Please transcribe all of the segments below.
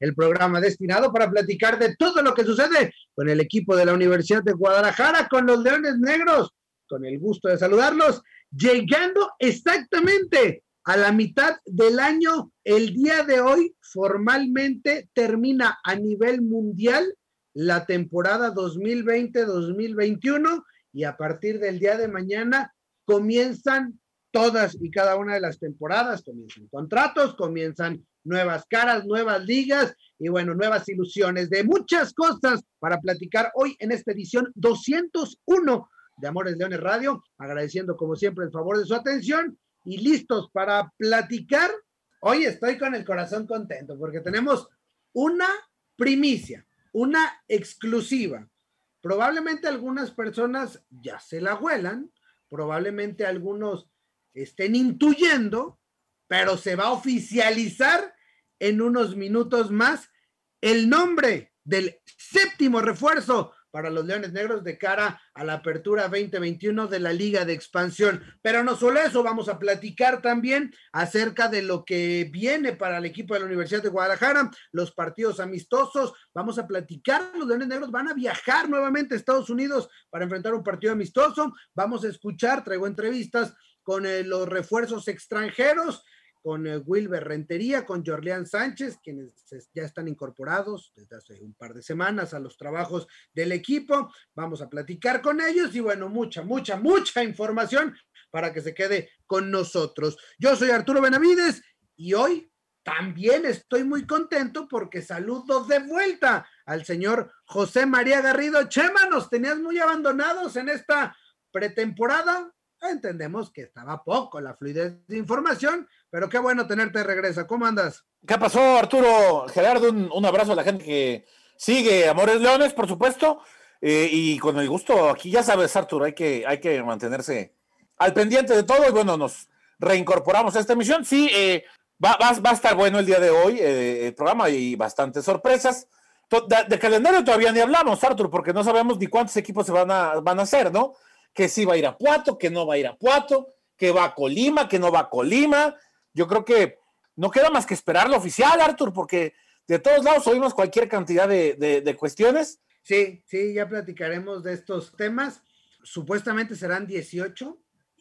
el programa destinado para platicar de todo lo que sucede con el equipo de la Universidad de Guadalajara, con los Leones Negros. Con el gusto de saludarlos, llegando exactamente a la mitad del año, el día de hoy formalmente termina a nivel mundial la temporada 2020-2021 y a partir del día de mañana comienzan todas y cada una de las temporadas, comienzan contratos, comienzan nuevas caras, nuevas ligas y bueno, nuevas ilusiones de muchas cosas para platicar hoy en esta edición 201 de Amores Leones Radio, agradeciendo como siempre el favor de su atención y listos para platicar. Hoy estoy con el corazón contento porque tenemos una primicia, una exclusiva. Probablemente algunas personas ya se la huelan, probablemente algunos estén intuyendo, pero se va a oficializar en unos minutos más el nombre del séptimo refuerzo para los Leones Negros de cara a la apertura 2021 de la Liga de Expansión. Pero no solo eso, vamos a platicar también acerca de lo que viene para el equipo de la Universidad de Guadalajara, los partidos amistosos, vamos a platicar, los Leones Negros van a viajar nuevamente a Estados Unidos para enfrentar un partido amistoso, vamos a escuchar, traigo entrevistas con eh, los refuerzos extranjeros, con eh, Wilber Rentería, con Jorleán Sánchez, quienes ya están incorporados desde hace un par de semanas a los trabajos del equipo. Vamos a platicar con ellos y bueno, mucha, mucha, mucha información para que se quede con nosotros. Yo soy Arturo Benavides y hoy también estoy muy contento porque saludo de vuelta al señor José María Garrido. Chema, nos tenías muy abandonados en esta pretemporada. Entendemos que estaba poco la fluidez de información, pero qué bueno tenerte de regreso. ¿Cómo andas? ¿Qué pasó, Arturo? Gerardo, un, abrazo a la gente que sigue Amores Leones, por supuesto. Eh, y con el gusto, aquí ya sabes, Arturo, hay que, hay que mantenerse al pendiente de todo. Y bueno, nos reincorporamos a esta emisión. Sí, eh, va, va, a estar bueno el día de hoy eh, el programa y bastantes sorpresas. De, calendario todavía ni hablamos, Arturo, porque no sabemos ni cuántos equipos se van a, van a hacer, ¿no? Que sí va a ir a Puato, que no va a ir a Puato, que va a Colima, que no va a Colima yo creo que no queda más que esperar lo oficial, Artur, porque de todos lados oímos cualquier cantidad de, cuestiones. Sí, sí, ya platicaremos de estos temas. Supuestamente serán 18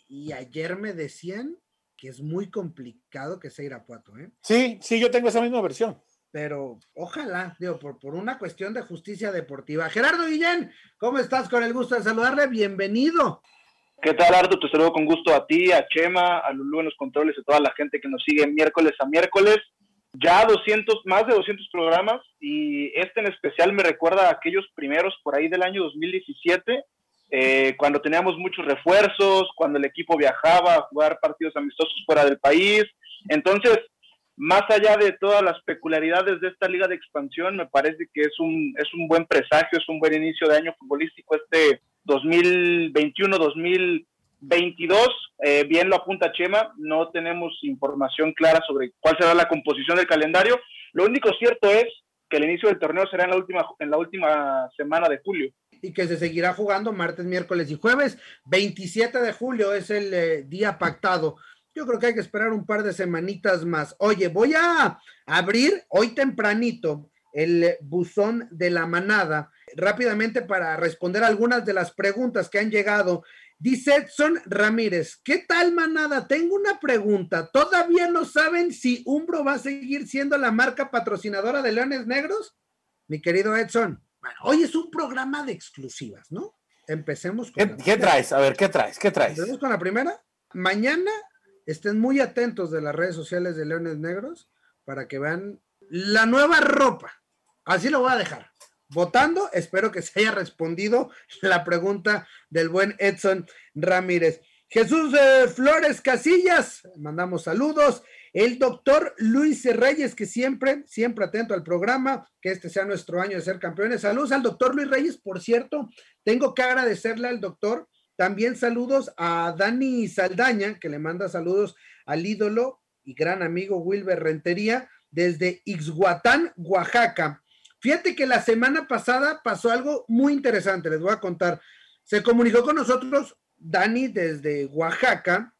y ayer me decían que es muy complicado que sea Irapuato, ¿eh? Sí, sí, yo tengo esa misma versión. Pero ojalá, digo, por, por una cuestión de justicia deportiva. Gerardo Guillén, ¿cómo estás? Con el gusto de saludarle, bienvenido. ¿Qué tal, Ardo? Te saludo con gusto a ti, a Chema, a Lulú en los controles, a toda la gente que nos sigue miércoles a miércoles. Ya 200, más de 200 programas y este en especial me recuerda a aquellos primeros por ahí del año 2017, eh, cuando teníamos muchos refuerzos, cuando el equipo viajaba a jugar partidos amistosos fuera del país. Entonces, más allá de todas las peculiaridades de esta liga de expansión, me parece que es un, es un buen presagio, es un buen inicio de año futbolístico este 2021-2022. Eh, bien lo apunta Chema, no tenemos información clara sobre cuál será la composición del calendario. Lo único cierto es que el inicio del torneo será en la última, en la última semana de julio. Y que se seguirá jugando martes, miércoles y jueves. 27 de julio es el eh, día pactado yo creo que hay que esperar un par de semanitas más. Oye, voy a abrir hoy tempranito el buzón de la manada rápidamente para responder algunas de las preguntas que han llegado. Dice Edson Ramírez, ¿qué tal manada? Tengo una pregunta. ¿Todavía no saben si Umbro va a seguir siendo la marca patrocinadora de Leones Negros? Mi querido Edson, bueno, hoy es un programa de exclusivas, ¿no? Empecemos con... ¿Qué, traes? A ver, ¿qué traes? ¿Qué traes? Empecemos con la primera. Mañana Estén muy atentos de las redes sociales de Leones Negros para que vean la nueva ropa. Así lo voy a dejar. Votando, espero que se haya respondido la pregunta del buen Edson Ramírez. Jesús eh, Flores Casillas, mandamos saludos. El doctor Luis Reyes, que siempre, siempre atento al programa, que este sea nuestro año de ser campeones. Saludos al doctor Luis Reyes, por cierto, tengo que agradecerle al doctor. También saludos a Dani Saldaña, que le manda saludos al ídolo y gran amigo Wilber Rentería desde Ixhuatán, Oaxaca. Fíjate que la semana pasada pasó algo muy interesante, les voy a contar. Se comunicó con nosotros Dani desde Oaxaca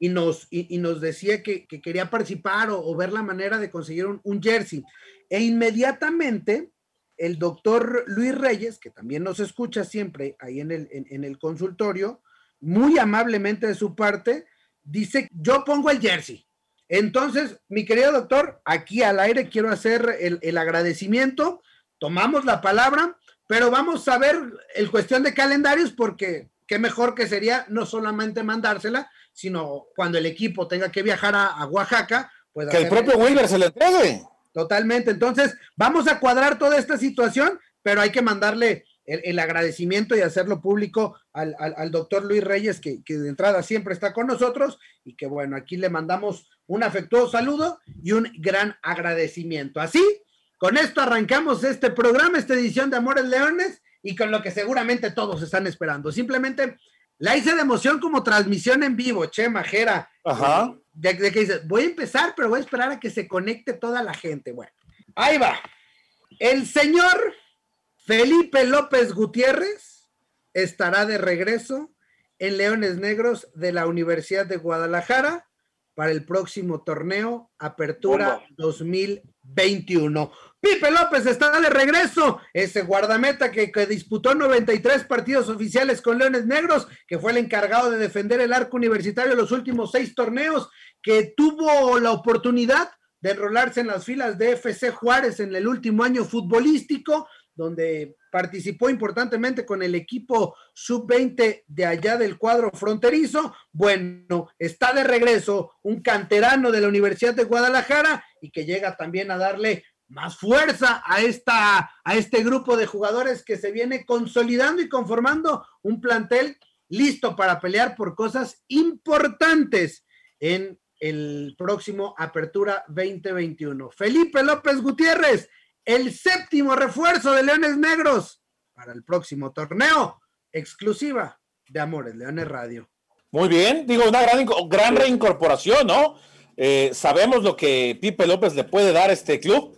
y, nos, y, nos decía que, quería participar o, ver la manera de conseguir un, jersey. E inmediatamente el doctor Luis Reyes, que también nos escucha siempre ahí en el, en el consultorio, muy amablemente de su parte, dice, yo pongo el jersey. Entonces, mi querido doctor, aquí al aire quiero hacer el, agradecimiento, tomamos la palabra, pero vamos a ver el cuestión de calendarios porque qué mejor que sería no solamente mandársela, sino cuando el equipo tenga que viajar a, Oaxaca, pues... Que el propio Wilber se le entregue. Totalmente, entonces vamos a cuadrar toda esta situación, pero hay que mandarle el, agradecimiento y hacerlo público al, doctor Luis Reyes, que, que, de entrada siempre está con nosotros y que bueno, aquí le mandamos un afectuoso saludo y un gran agradecimiento. Así, con esto arrancamos este programa, esta edición de Amores Leones y con lo que seguramente todos están esperando. Simplemente la hice de emoción como transmisión en vivo, Che Majera. Ajá. De, que dices, voy a empezar, pero voy a esperar a que se conecte toda la gente. Bueno, ahí va. El señor Felipe López Gutiérrez estará de regreso en Leones Negros de la Universidad de Guadalajara para el próximo torneo Apertura 2021. Pipe López está de regreso, ese guardameta que, que, disputó 93 partidos oficiales con Leones Negros, que fue el encargado de defender el arco universitario en los últimos seis torneos, que tuvo la oportunidad de enrolarse en las filas de FC Juárez en el último año futbolístico, donde participó importantemente con el equipo sub-20 de allá del cuadro fronterizo. Bueno, está de regreso un canterano de la Universidad de Guadalajara y que llega también a darle más fuerza a, esta, a este grupo de jugadores que se viene consolidando y conformando un plantel listo para pelear por cosas importantes en el próximo Apertura 2021. Felipe López Gutiérrez, el séptimo refuerzo de Leones Negros para el próximo torneo, exclusiva de Amores Leones Radio. Muy bien, digo, una gran, gran reincorporación, ¿no? Eh, sabemos lo que Pipe López le puede dar a este club,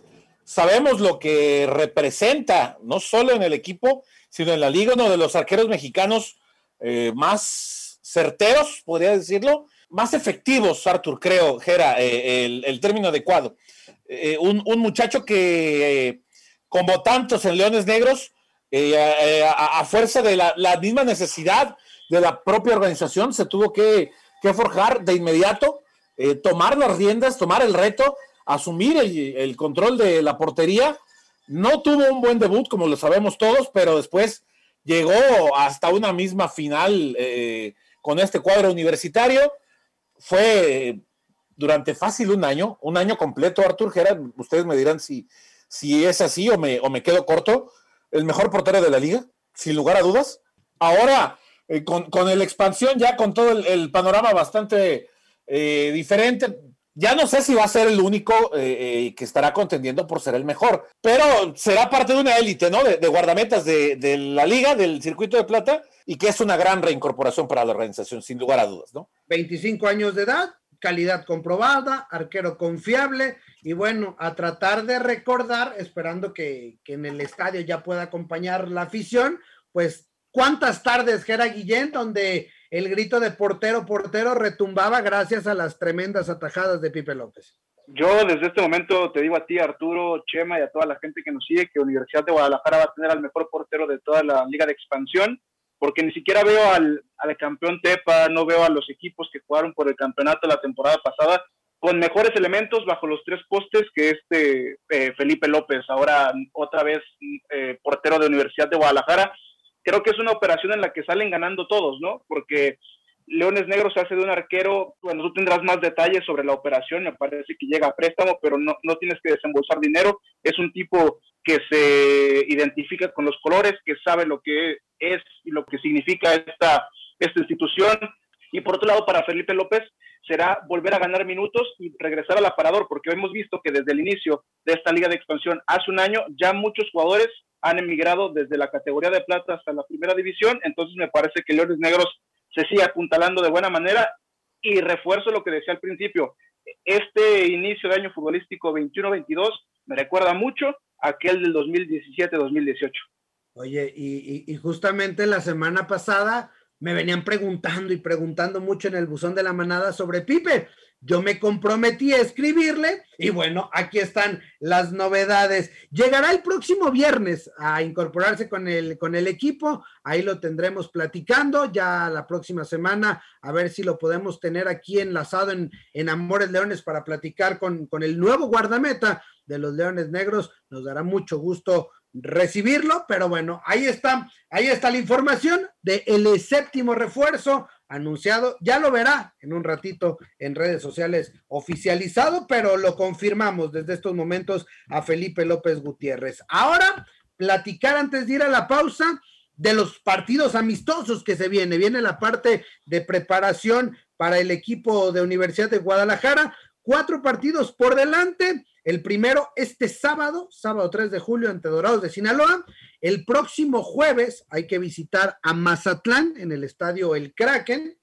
sabemos lo que representa, no solo en el equipo, sino en la liga, uno de los arqueros mexicanos eh, más certeros, podría decirlo, más efectivos, Artur, creo, Gera, eh, el, término adecuado. Eh, un, muchacho que, eh, como tantos en Leones Negros, a, fuerza de la, misma necesidad de la propia organización, se tuvo que, forjar de inmediato, tomar las riendas, tomar el reto, asumir el, control de la portería. No tuvo un buen debut, como lo sabemos todos, pero después llegó hasta una misma final con este cuadro universitario fue durante fácil un año, un año completo, Artur Gerard, ustedes me dirán si, si es así o me, o me quedo corto, el mejor portero de la liga, sin lugar a dudas. Ahora, eh, con, con la expansión, ya con todo el, panorama bastante eh, diferente, ya no sé si va a ser el único eh, que estará contendiendo por ser el mejor, pero será parte de una élite, ¿no? De, guardametas de, la liga, del circuito de plata, y que es una gran reincorporación para la organización, sin lugar a dudas, ¿no? 25 años de edad, calidad comprobada, arquero confiable y bueno, a tratar de recordar, esperando que, en el estadio ya pueda acompañar la afición, pues cuántas tardes era Guillén donde el grito de portero, portero retumbaba gracias a las tremendas atajadas de Pipe López. Yo desde este momento te digo a ti, Arturo, Chema y a toda la gente que nos sigue que Universidad de Guadalajara va a tener al mejor portero de toda la liga de expansión porque ni siquiera veo al, campeón Tepa, no veo a los equipos que jugaron por el campeonato la temporada pasada con mejores elementos bajo los tres postes que este eh, Felipe López, ahora otra vez eh, portero de Universidad de Guadalajara. Creo que es una operación en la que salen ganando todos, ¿no? Porque Leones Negros se hace de un arquero, bueno, tú tendrás más detalles sobre la operación, me parece que llega a préstamo, pero no, no tienes que desembolsar dinero, es un tipo que se identifica con los colores, que sabe lo que es y lo que significa esta, esta institución. Y por otro lado, para Felipe López, será volver a ganar minutos y regresar al aparador, porque hemos visto que desde el inicio de esta liga de expansión hace un año ya muchos jugadores han emigrado desde la categoría de plata hasta la primera división, entonces me parece que Leones Negros se sigue apuntalando de buena manera y refuerzo lo que decía al principio, este inicio de año futbolístico 21-22 me recuerda mucho aquel del 2017-2018. Oye, y, justamente la semana pasada me venían preguntando y preguntando mucho en el buzón de la manada sobre Pipe. Yo me comprometí a escribirle y bueno, aquí están las novedades. Llegará el próximo viernes a incorporarse con el, con el equipo. Ahí lo tendremos platicando ya la próxima semana, a ver si lo podemos tener aquí enlazado en, en Amores Leones para platicar con, con el nuevo guardameta de los Leones Negros. Nos dará mucho gusto recibirlo, pero bueno, ahí está, ahí está la información de el séptimo refuerzo anunciado, ya lo verá en un ratito en redes sociales oficializado, pero lo confirmamos desde estos momentos a Felipe López Gutiérrez. Ahora, platicar antes de ir a la pausa de los partidos amistosos que se viene, viene la parte de preparación para el equipo de Universidad de Guadalajara, cuatro partidos por delante, el primero este sábado, sábado 3 de julio ante Dorados de Sinaloa. El próximo jueves hay que visitar a Mazatlán en el estadio El Kraken.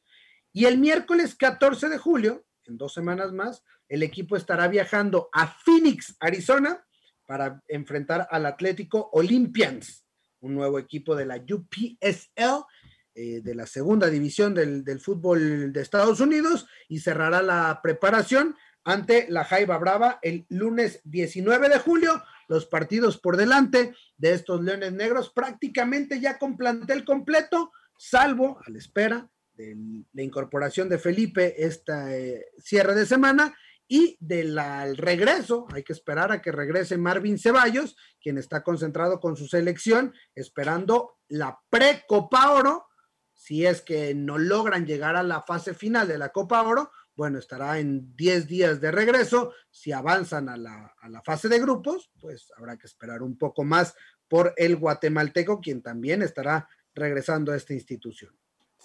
Y el miércoles 14 de julio, en dos semanas más, el equipo estará viajando a Phoenix, Arizona, para enfrentar al Atlético Olympians, un nuevo equipo de la UPSL, eh, de la segunda división del, del, fútbol de Estados Unidos, y cerrará la preparación ante la Jaiba Brava el lunes 19 de julio. Los partidos por delante de estos Leones Negros prácticamente ya con plantel completo, salvo a la espera de la incorporación de Felipe esta eh, cierre de semana y del regreso, hay que esperar a que regrese Marvin Ceballos, quien está concentrado con su selección, esperando la pre-Copa Oro. Si es que no logran llegar a la fase final de la Copa Oro, bueno, estará en 10 días de regreso. Si avanzan a la, fase de grupos, pues habrá que esperar un poco más por el guatemalteco, quien también estará regresando a esta institución.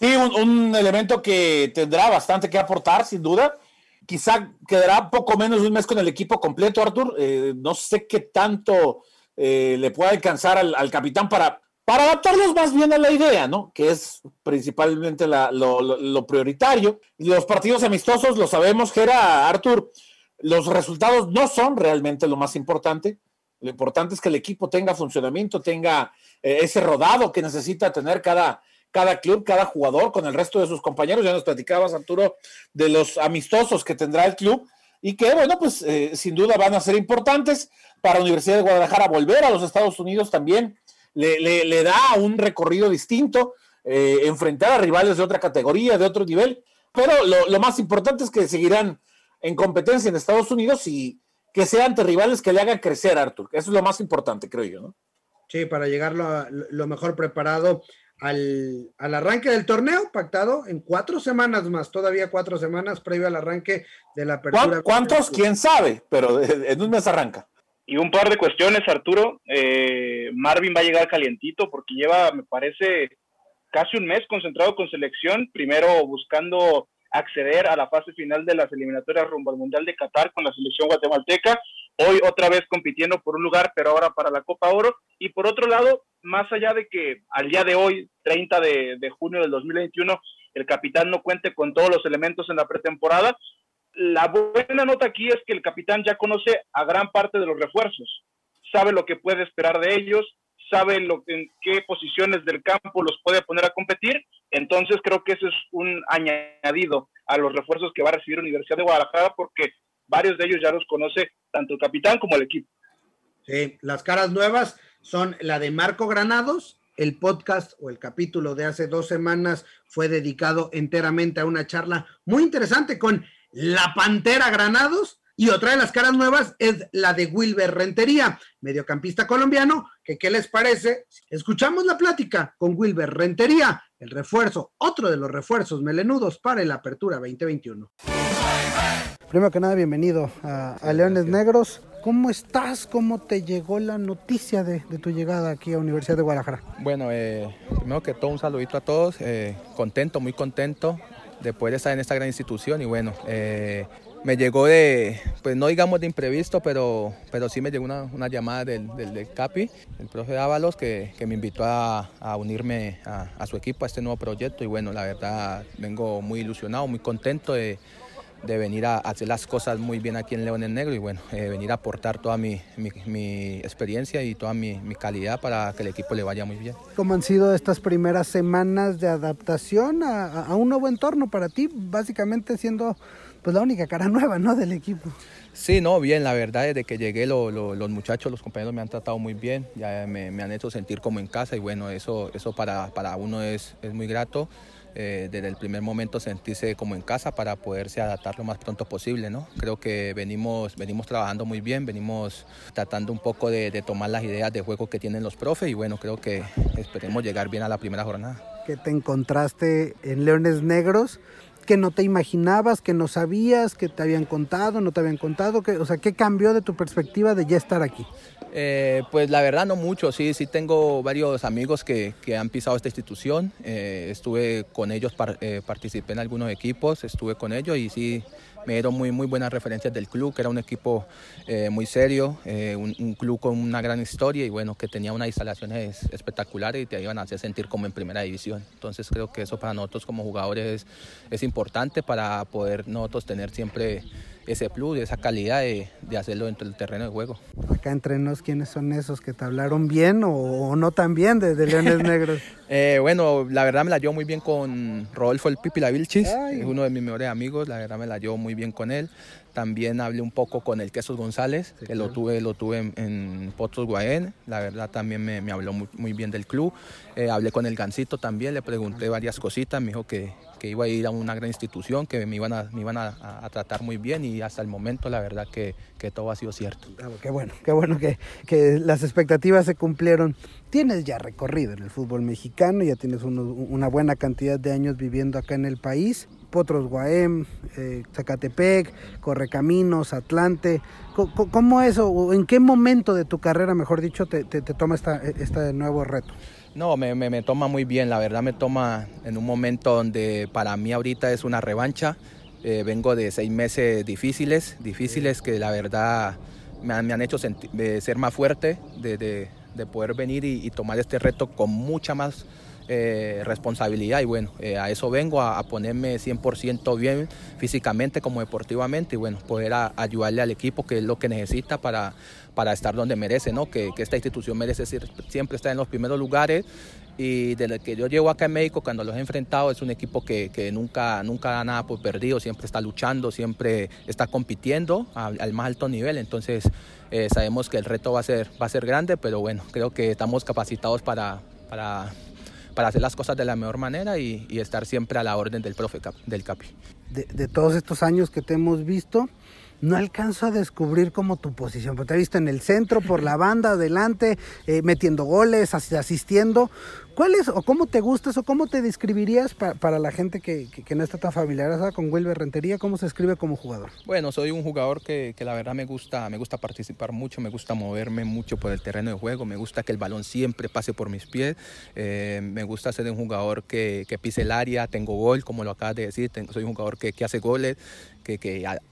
Sí, un, elemento que tendrá bastante que aportar, sin duda. Quizá quedará poco menos de un mes con el equipo completo, Artur. Eh, no sé qué tanto eh, le pueda alcanzar al capitán para para adaptarlos más bien a la idea, ¿no? Que es principalmente lo, prioritario. Los partidos amistosos, lo sabemos, Gera, Arthur, los resultados no son realmente lo más importante. Lo importante es que el equipo tenga funcionamiento, tenga eh, ese rodado que necesita tener cada, cada club, cada jugador con el resto de sus compañeros. Ya nos platicabas, Arturo, de los amistosos que tendrá el club y que, bueno, pues eh, sin duda van a ser importantes para la Universidad de Guadalajara volver a los Estados Unidos también le, da un recorrido distinto, eh, enfrentar a rivales de otra categoría, de otro nivel, pero lo, más importante es que seguirán en competencia en Estados Unidos y que sean ante rivales que le hagan crecer, Artur. Eso es lo más importante, creo yo, ¿no? Sí, para llegar lo, mejor preparado al, arranque del torneo, pactado en cuatro semanas más, todavía cuatro semanas previo al arranque de la apertura. ¿Cuántos? ¿Quién sabe? Pero en un mes arranca. Y un par de cuestiones, Arturo. Eh, Marvin va a llegar calientito porque lleva, me parece, casi un mes concentrado con selección. Primero buscando acceder a la fase final de las eliminatorias rumbo al Mundial de Qatar con la selección guatemalteca. Hoy otra vez compitiendo por un lugar, pero ahora para la Copa Oro. Y por otro lado, más allá de que al día de hoy, 30 de, de junio del 2021, el capitán no cuente con todos los elementos en la pretemporada, la buena nota aquí es que el capitán ya conoce a gran parte de los refuerzos, sabe lo que puede esperar de ellos, sabe en qué posiciones del campo los puede poner a competir, entonces creo que ese es un añadido a los refuerzos que va a recibir Universidad de Guadalajara porque varios de ellos ya los conoce tanto el capitán como el equipo. Sí, las caras nuevas son la de Marco Granados, el podcast o el capítulo de hace dos semanas fue dedicado enteramente a una charla muy interesante con la Pantera Granados. Y otra de las caras nuevas es la de Wilber Rentería, mediocampista colombiano, que qué les parece. Escuchamos la plática con Wilber Rentería, el refuerzo, otro de los refuerzos melenudos para la Apertura 2021. Primero que nada, bienvenido a, Leones Negros. ¿Cómo estás? ¿Cómo te llegó la noticia de, tu llegada aquí a Universidad de Guadalajara? Bueno, eh, primero que todo un saludito a todos, eh, contento, muy contento de poder estar en esta gran institución y bueno, eh, me llegó de, pues no digamos de imprevisto, pero, pero sí me llegó una, una llamada del, del, CAPI, el profe Ábalos, que, que me invitó a, unirme a, a, su equipo, a este nuevo proyecto y bueno, la verdad vengo muy ilusionado, muy contento de, de venir a hacer las cosas muy bien aquí en León en Negro y bueno, eh, venir a aportar toda mi, mi, mi experiencia y toda mi, mi, calidad para que el equipo le vaya muy bien. ¿Cómo han sido estas primeras semanas de adaptación a, a un nuevo entorno para ti? Básicamente siendo pues la única cara nueva, ¿no? Del equipo. Sí, no, bien, la verdad desde que llegué lo, lo, los muchachos, los compañeros me han tratado muy bien, ya me, me, han hecho sentir como en casa y bueno, eso, eso para, para uno es, es muy grato. Eh, desde el primer momento sentirse como en casa para poderse adaptar lo más pronto posible. ¿no? Creo que venimos, venimos trabajando muy bien, venimos tratando un poco de, de, tomar las ideas de juego que tienen los profes y bueno, creo que esperemos llegar bien a la primera jornada. ¿Qué te encontraste en Leones Negros? Que no te imaginabas, que no sabías, que te habían contado, no te habían contado, o sea, ¿qué cambió de tu perspectiva de ya estar aquí? Eh, pues la verdad no mucho, sí, sí tengo varios amigos que, que han pisado esta institución, eh, estuve con ellos, eh, participé en algunos equipos, estuve con ellos y sí me dieron muy, muy buenas referencias del club, que era un equipo eh, muy serio, eh, un, club con una gran historia y bueno, que tenía unas instalaciones espectaculares y te iban a hacer sentir como en primera división. Entonces creo que eso para nosotros como jugadores es, es importante para poder nosotros tener siempre ese plus, esa calidad de, de, hacerlo dentro del terreno de juego. Acá entre nos, ¿quiénes son esos que te hablaron bien o, o no tan bien de, de Leones Negros? eh, bueno, la verdad me la llevo muy bien con Rodolfo el Pipi La Vilchis, es uno de mis mejores amigos, la verdad me la llevo muy bien con él. También hablé un poco con el Quesos González, sí, que claro. lo tuve, lo tuve en, en Potros Guaén. La verdad también me, me habló muy, muy, bien del club. Eh, hablé con el Gancito también, le pregunté varias cositas. Me dijo que, que iba a ir a una gran institución, que me iban, a, me iban a, a, tratar muy bien y hasta el momento la verdad que, que todo ha sido cierto. Claro, qué bueno, qué bueno que, que, las expectativas se cumplieron. Tienes ya recorrido en el fútbol mexicano, ya tienes uno, una buena cantidad de años viviendo acá en el país. Potros Guaem, eh, Zacatepec, Correcaminos, Atlante. ¿Cómo, ¿Cómo, eso, o en qué momento de tu carrera, mejor dicho, te, te, te toma esta, este nuevo reto? No, me, me, me, toma muy bien, la verdad me toma en un momento donde para mí ahorita es una revancha. Eh, vengo de seis meses difíciles, difíciles que la verdad me han, me han hecho ser más fuerte, de, de, de poder venir y, y, tomar este reto con mucha más eh, responsabilidad y bueno, eh, a eso vengo, a, a ponerme 100% bien físicamente como deportivamente y bueno, poder ayudarle al equipo que es lo que necesita para, para estar donde merece, ¿no? que, esta institución merece siempre estar en los primeros lugares y desde que yo llego acá en México, cuando los he enfrentado, es un equipo que, nunca, nunca da nada por perdido, siempre está luchando, siempre está compitiendo al, más alto nivel, entonces eh, sabemos que el reto va a, ser, va a ser grande, pero bueno, creo que estamos capacitados para para hacer las cosas de la mejor manera y, estar siempre a la orden del profe del CAPI. De, todos estos años que te hemos visto, no alcanzo a descubrir como tu posición, porque te he visto en el centro, por la banda, adelante, eh, metiendo goles, asistiendo. ¿Cuál es o cómo te gustas o cómo te describirías pa, para la gente que, que, no está tan familiarizada con Wilber Rentería? ¿Cómo se escribe como jugador? Bueno, soy un jugador que, que, la verdad me gusta, me gusta participar mucho, me gusta moverme mucho por el terreno de juego, me gusta que el balón siempre pase por mis pies, eh, me gusta ser un jugador que, pise el área, tengo gol, como lo acabas de decir, soy un jugador que, hace goles, que,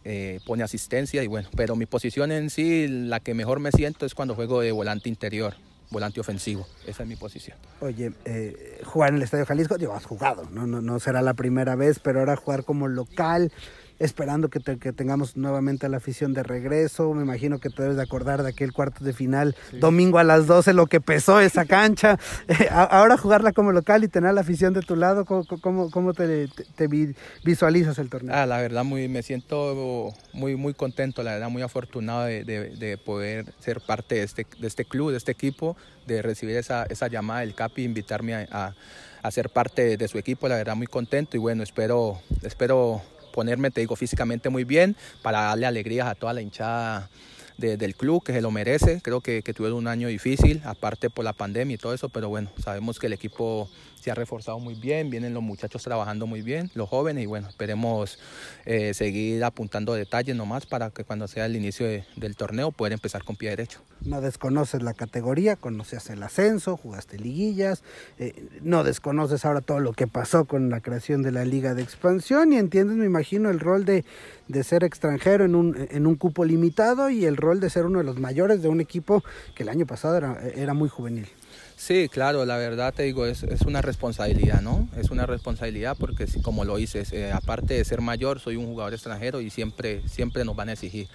eh, pone asistencia y bueno, pero mi posición en sí, la que mejor me siento es cuando juego de volante interior volante ofensivo. Esa es mi posición. Oye, eh, jugar en el Estadio Jalisco, digo, has jugado, ¿no? No, no será la primera vez, pero ahora jugar como local, esperando que, te, que, tengamos nuevamente a la afición de regreso. Me imagino que te debes de acordar de aquel cuarto de final, sí. domingo a las 12, lo que pesó esa cancha. Eh, ahora jugarla como local y tener a la afición de tu lado, ¿cómo, cómo, cómo te, te, te, visualizas el torneo? Ah, la verdad, muy, me siento muy, muy contento, la verdad, muy afortunado de, de, de poder ser parte de este, de este club, de este equipo, de recibir esa, esa llamada del CAPI, invitarme a, a, a ser parte de su equipo, la verdad, muy contento y bueno, espero, espero ponerme, te digo, físicamente muy bien para darle alegrías a toda la hinchada de, del club que se lo merece. Creo que, que tuvieron un año difícil, aparte por la pandemia y todo eso, pero bueno, sabemos que el equipo se ha reforzado muy bien, vienen los muchachos trabajando muy bien, los jóvenes, y bueno, esperemos eh, seguir apuntando detalles nomás para que cuando sea el inicio del torneo pueda empezar con pie derecho. No desconoces la categoría, conoces el ascenso, jugaste liguillas, eh, no desconoces ahora todo lo que pasó con la creación de la liga de expansión y entiendes, me imagino, el rol de, de ser extranjero en un, en un cupo limitado y el rol de ser uno de los mayores de un equipo que el año pasado era, era muy juvenil. Sí, claro, la verdad te digo, es, es, una responsabilidad, ¿no? Es una responsabilidad porque como lo dices, eh, aparte de ser mayor, soy un jugador extranjero y siempre, siempre nos van a exigir.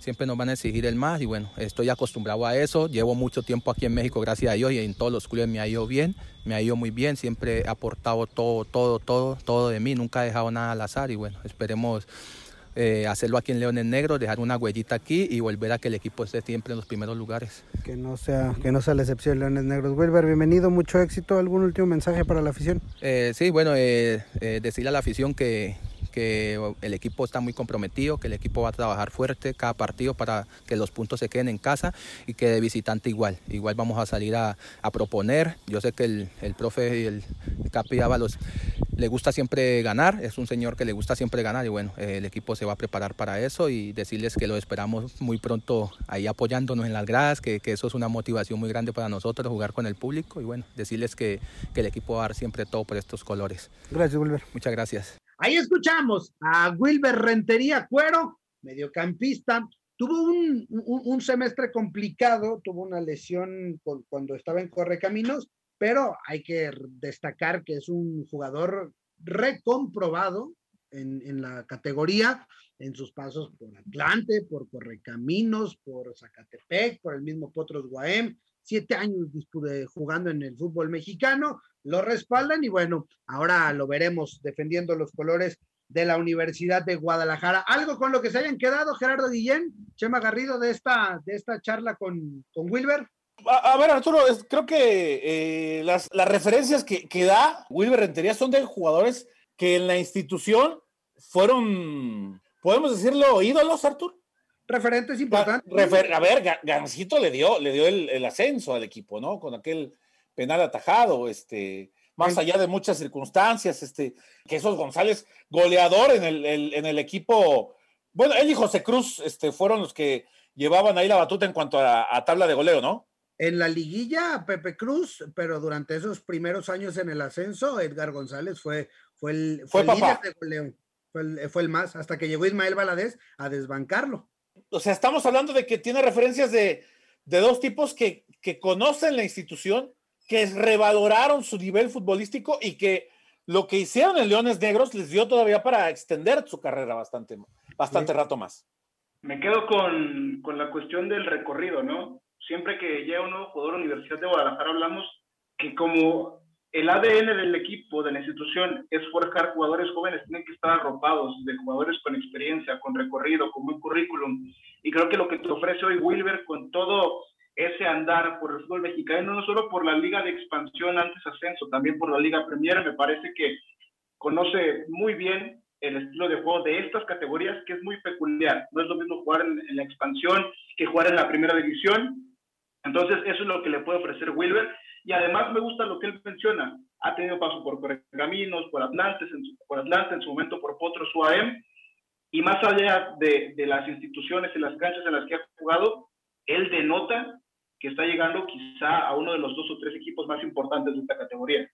Siempre nos van a exigir el más y bueno, estoy acostumbrado a eso. Llevo mucho tiempo aquí en México, gracias a Dios, y en todos los clubes me ha ido bien, me ha ido muy bien. Siempre he aportado todo, todo, todo, todo de mí, nunca he dejado nada al azar y bueno, esperemos eh, hacerlo aquí en Leones Negros, dejar una huellita aquí y volver a que el equipo esté siempre en los primeros lugares. Que no sea, que no sea la excepción Leones Negros. Wilber, bienvenido, mucho éxito. ¿Algún último mensaje para la afición? Eh, sí, bueno, eh, decirle a la afición que, que el equipo está muy comprometido, que el equipo va a trabajar fuerte cada partido para que los puntos se queden en casa y que de visitante igual. Igual vamos a salir a, proponer. Yo sé que el, el profe y el, Capi Ábalos le gusta siempre ganar, es un señor que le gusta siempre ganar y bueno, el equipo se va a preparar para eso y decirles que lo esperamos muy pronto ahí apoyándonos en las gradas, que, que eso es una motivación muy grande para nosotros, jugar con el público y bueno, decirles que, que el equipo va a dar siempre todo por estos colores. Gracias, Wilber. Muchas gracias. Ahí escuchamos a Wilber Rentería Cuero, mediocampista. Tuvo un, un, semestre complicado, tuvo una lesión cuando estaba en Correcaminos, pero hay que destacar que es un jugador recomprobado en, en la categoría, en sus pasos por Atlante, por Correcaminos, por Zacatepec, por el mismo Potros Guaem, siete años jugando en el fútbol mexicano, lo respaldan y bueno, ahora lo veremos defendiendo los colores de la Universidad de Guadalajara. ¿Algo con lo que se hayan quedado, Gerardo Guillén, Chema Garrido, de esta, de esta charla con, con Wilber? A, ver, Arturo, creo que eh, las, las, referencias que, que, da Wilber Rentería son de jugadores que en la institución fueron, podemos decirlo, ídolos, Arturo referentes importantes. a ver, Gancito le dio, le dio el, ascenso al equipo, ¿no? Con aquel penal atajado, este, más allá de muchas circunstancias, este, que esos González, goleador en el, en el equipo, bueno, él y José Cruz, este, fueron los que llevaban ahí la batuta en cuanto a, tabla de goleo, ¿no? En la liguilla, Pepe Cruz, pero durante esos primeros años en el ascenso, Edgar González fue, fue el, fue líder de goleo. Fue el, fue el, más, hasta que llegó Ismael Valadez a desbancarlo o sea, estamos hablando de que tiene referencias de, dos tipos que, conocen la institución, que revaloraron su nivel futbolístico y que lo que hicieron en Leones Negros les dio todavía para extender su carrera bastante, bastante rato más. Me quedo con, con, la cuestión del recorrido, ¿no? Siempre que llega un nuevo jugador a la Universidad de Guadalajara hablamos que como el ADN del equipo, de la institución, es forjar jugadores jóvenes, tienen que estar arropados de jugadores con experiencia, con recorrido, con buen currículum. Y creo que lo que te ofrece hoy Wilber con todo ese andar por el fútbol mexicano, no solo por la liga de expansión antes ascenso, también por la liga Premier, me parece que conoce muy bien el estilo de juego de estas categorías, que es muy peculiar. No es lo mismo jugar en, en la expansión que jugar en la primera división. Entonces, eso es lo que le puede ofrecer Wilber y además me gusta lo que él menciona. Ha tenido paso por Caminos, por Atlantes, en su, por Atlante, en su momento por Potros UAM. Y más allá de, de las instituciones y las canchas en las que ha jugado, él denota que está llegando quizá a uno de los dos o tres equipos más importantes de esta categoría.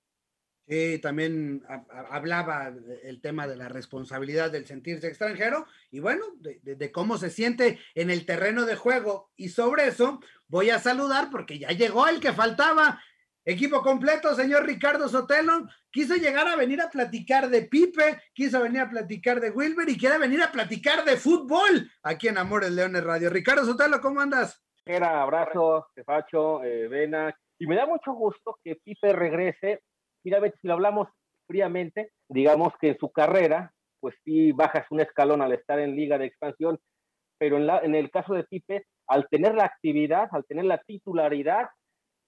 Sí, también hablaba el tema de la responsabilidad del sentirse extranjero y bueno, de, cómo se siente en el terreno de juego. Y sobre eso voy a saludar porque ya llegó el que faltaba, Equipo completo, señor Ricardo Sotelo. Quiso llegar a venir a platicar de Pipe, quiso venir a platicar de Wilber y quiere venir a platicar de fútbol aquí en Amores Leones Radio. Ricardo Sotelo, ¿cómo andas? Era abrazo, Tefacho, eh, Vena. Y me da mucho gusto que Pipe regrese. Finalmente, si lo hablamos fríamente, digamos que en su carrera, pues sí bajas un escalón al estar en Liga de Expansión, pero en, la, en el caso de Pipe, al tener la actividad, al tener la titularidad,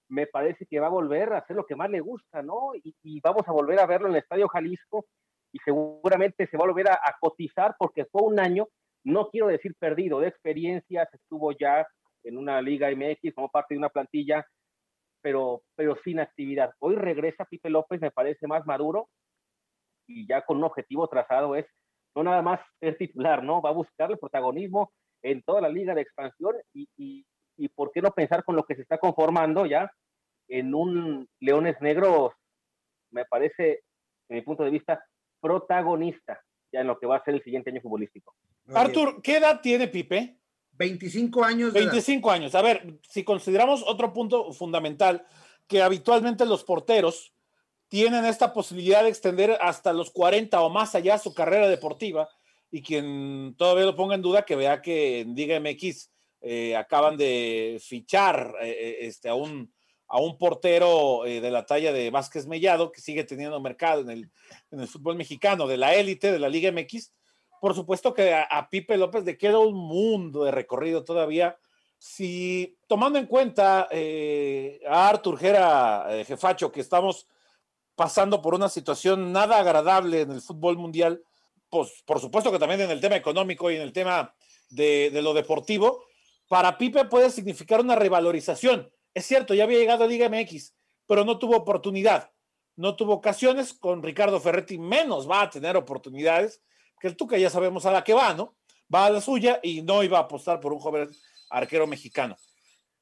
me parece que va a volver a hacer lo que más le gusta, ¿no? Y, vamos a volver a verlo en el Estadio Jalisco y seguramente se va a volver a, cotizar porque fue un año, no quiero decir perdido, de experiencias, estuvo ya en una Liga MX como parte de una plantilla pero, pero sin actividad. Hoy regresa Pipe López, me parece más maduro y ya con un objetivo trazado es no nada más ser titular, ¿no? Va a buscar el protagonismo en toda la liga de expansión y, y, y por qué no pensar con lo que se está conformando ya en un Leones Negros, me parece, desde mi punto de vista, protagonista ya en lo que va a ser el siguiente año futbolístico. Artur, ¿qué edad tiene Pipe? 25 años. De 25 edad. años. A ver, si consideramos otro punto fundamental, que habitualmente los porteros tienen esta posibilidad de extender hasta los 40 o más allá su carrera deportiva, y quien todavía lo ponga en duda, que vea que en Liga MX eh, acaban de fichar eh, eh, este, a, un, a un portero de la talla de Vázquez Mellado, que sigue teniendo mercado en el, en el fútbol mexicano, de la élite, de la Liga MX. Por supuesto que a, a Pipe López le queda un mundo de recorrido todavía. Si tomando en cuenta eh, a Artur Gera, eh, jefacho, que estamos pasando por una situación nada agradable en el fútbol mundial, pues por supuesto que también en el tema económico y en el tema de, de lo deportivo, para Pipe puede significar una revalorización. Es cierto, ya había llegado a Liga MX, pero no tuvo oportunidad, no tuvo ocasiones. Con Ricardo Ferretti menos va a tener oportunidades, que el Tuca ya sabemos a la que va, ¿no? Va a la suya y no iba a apostar por un joven arquero mexicano.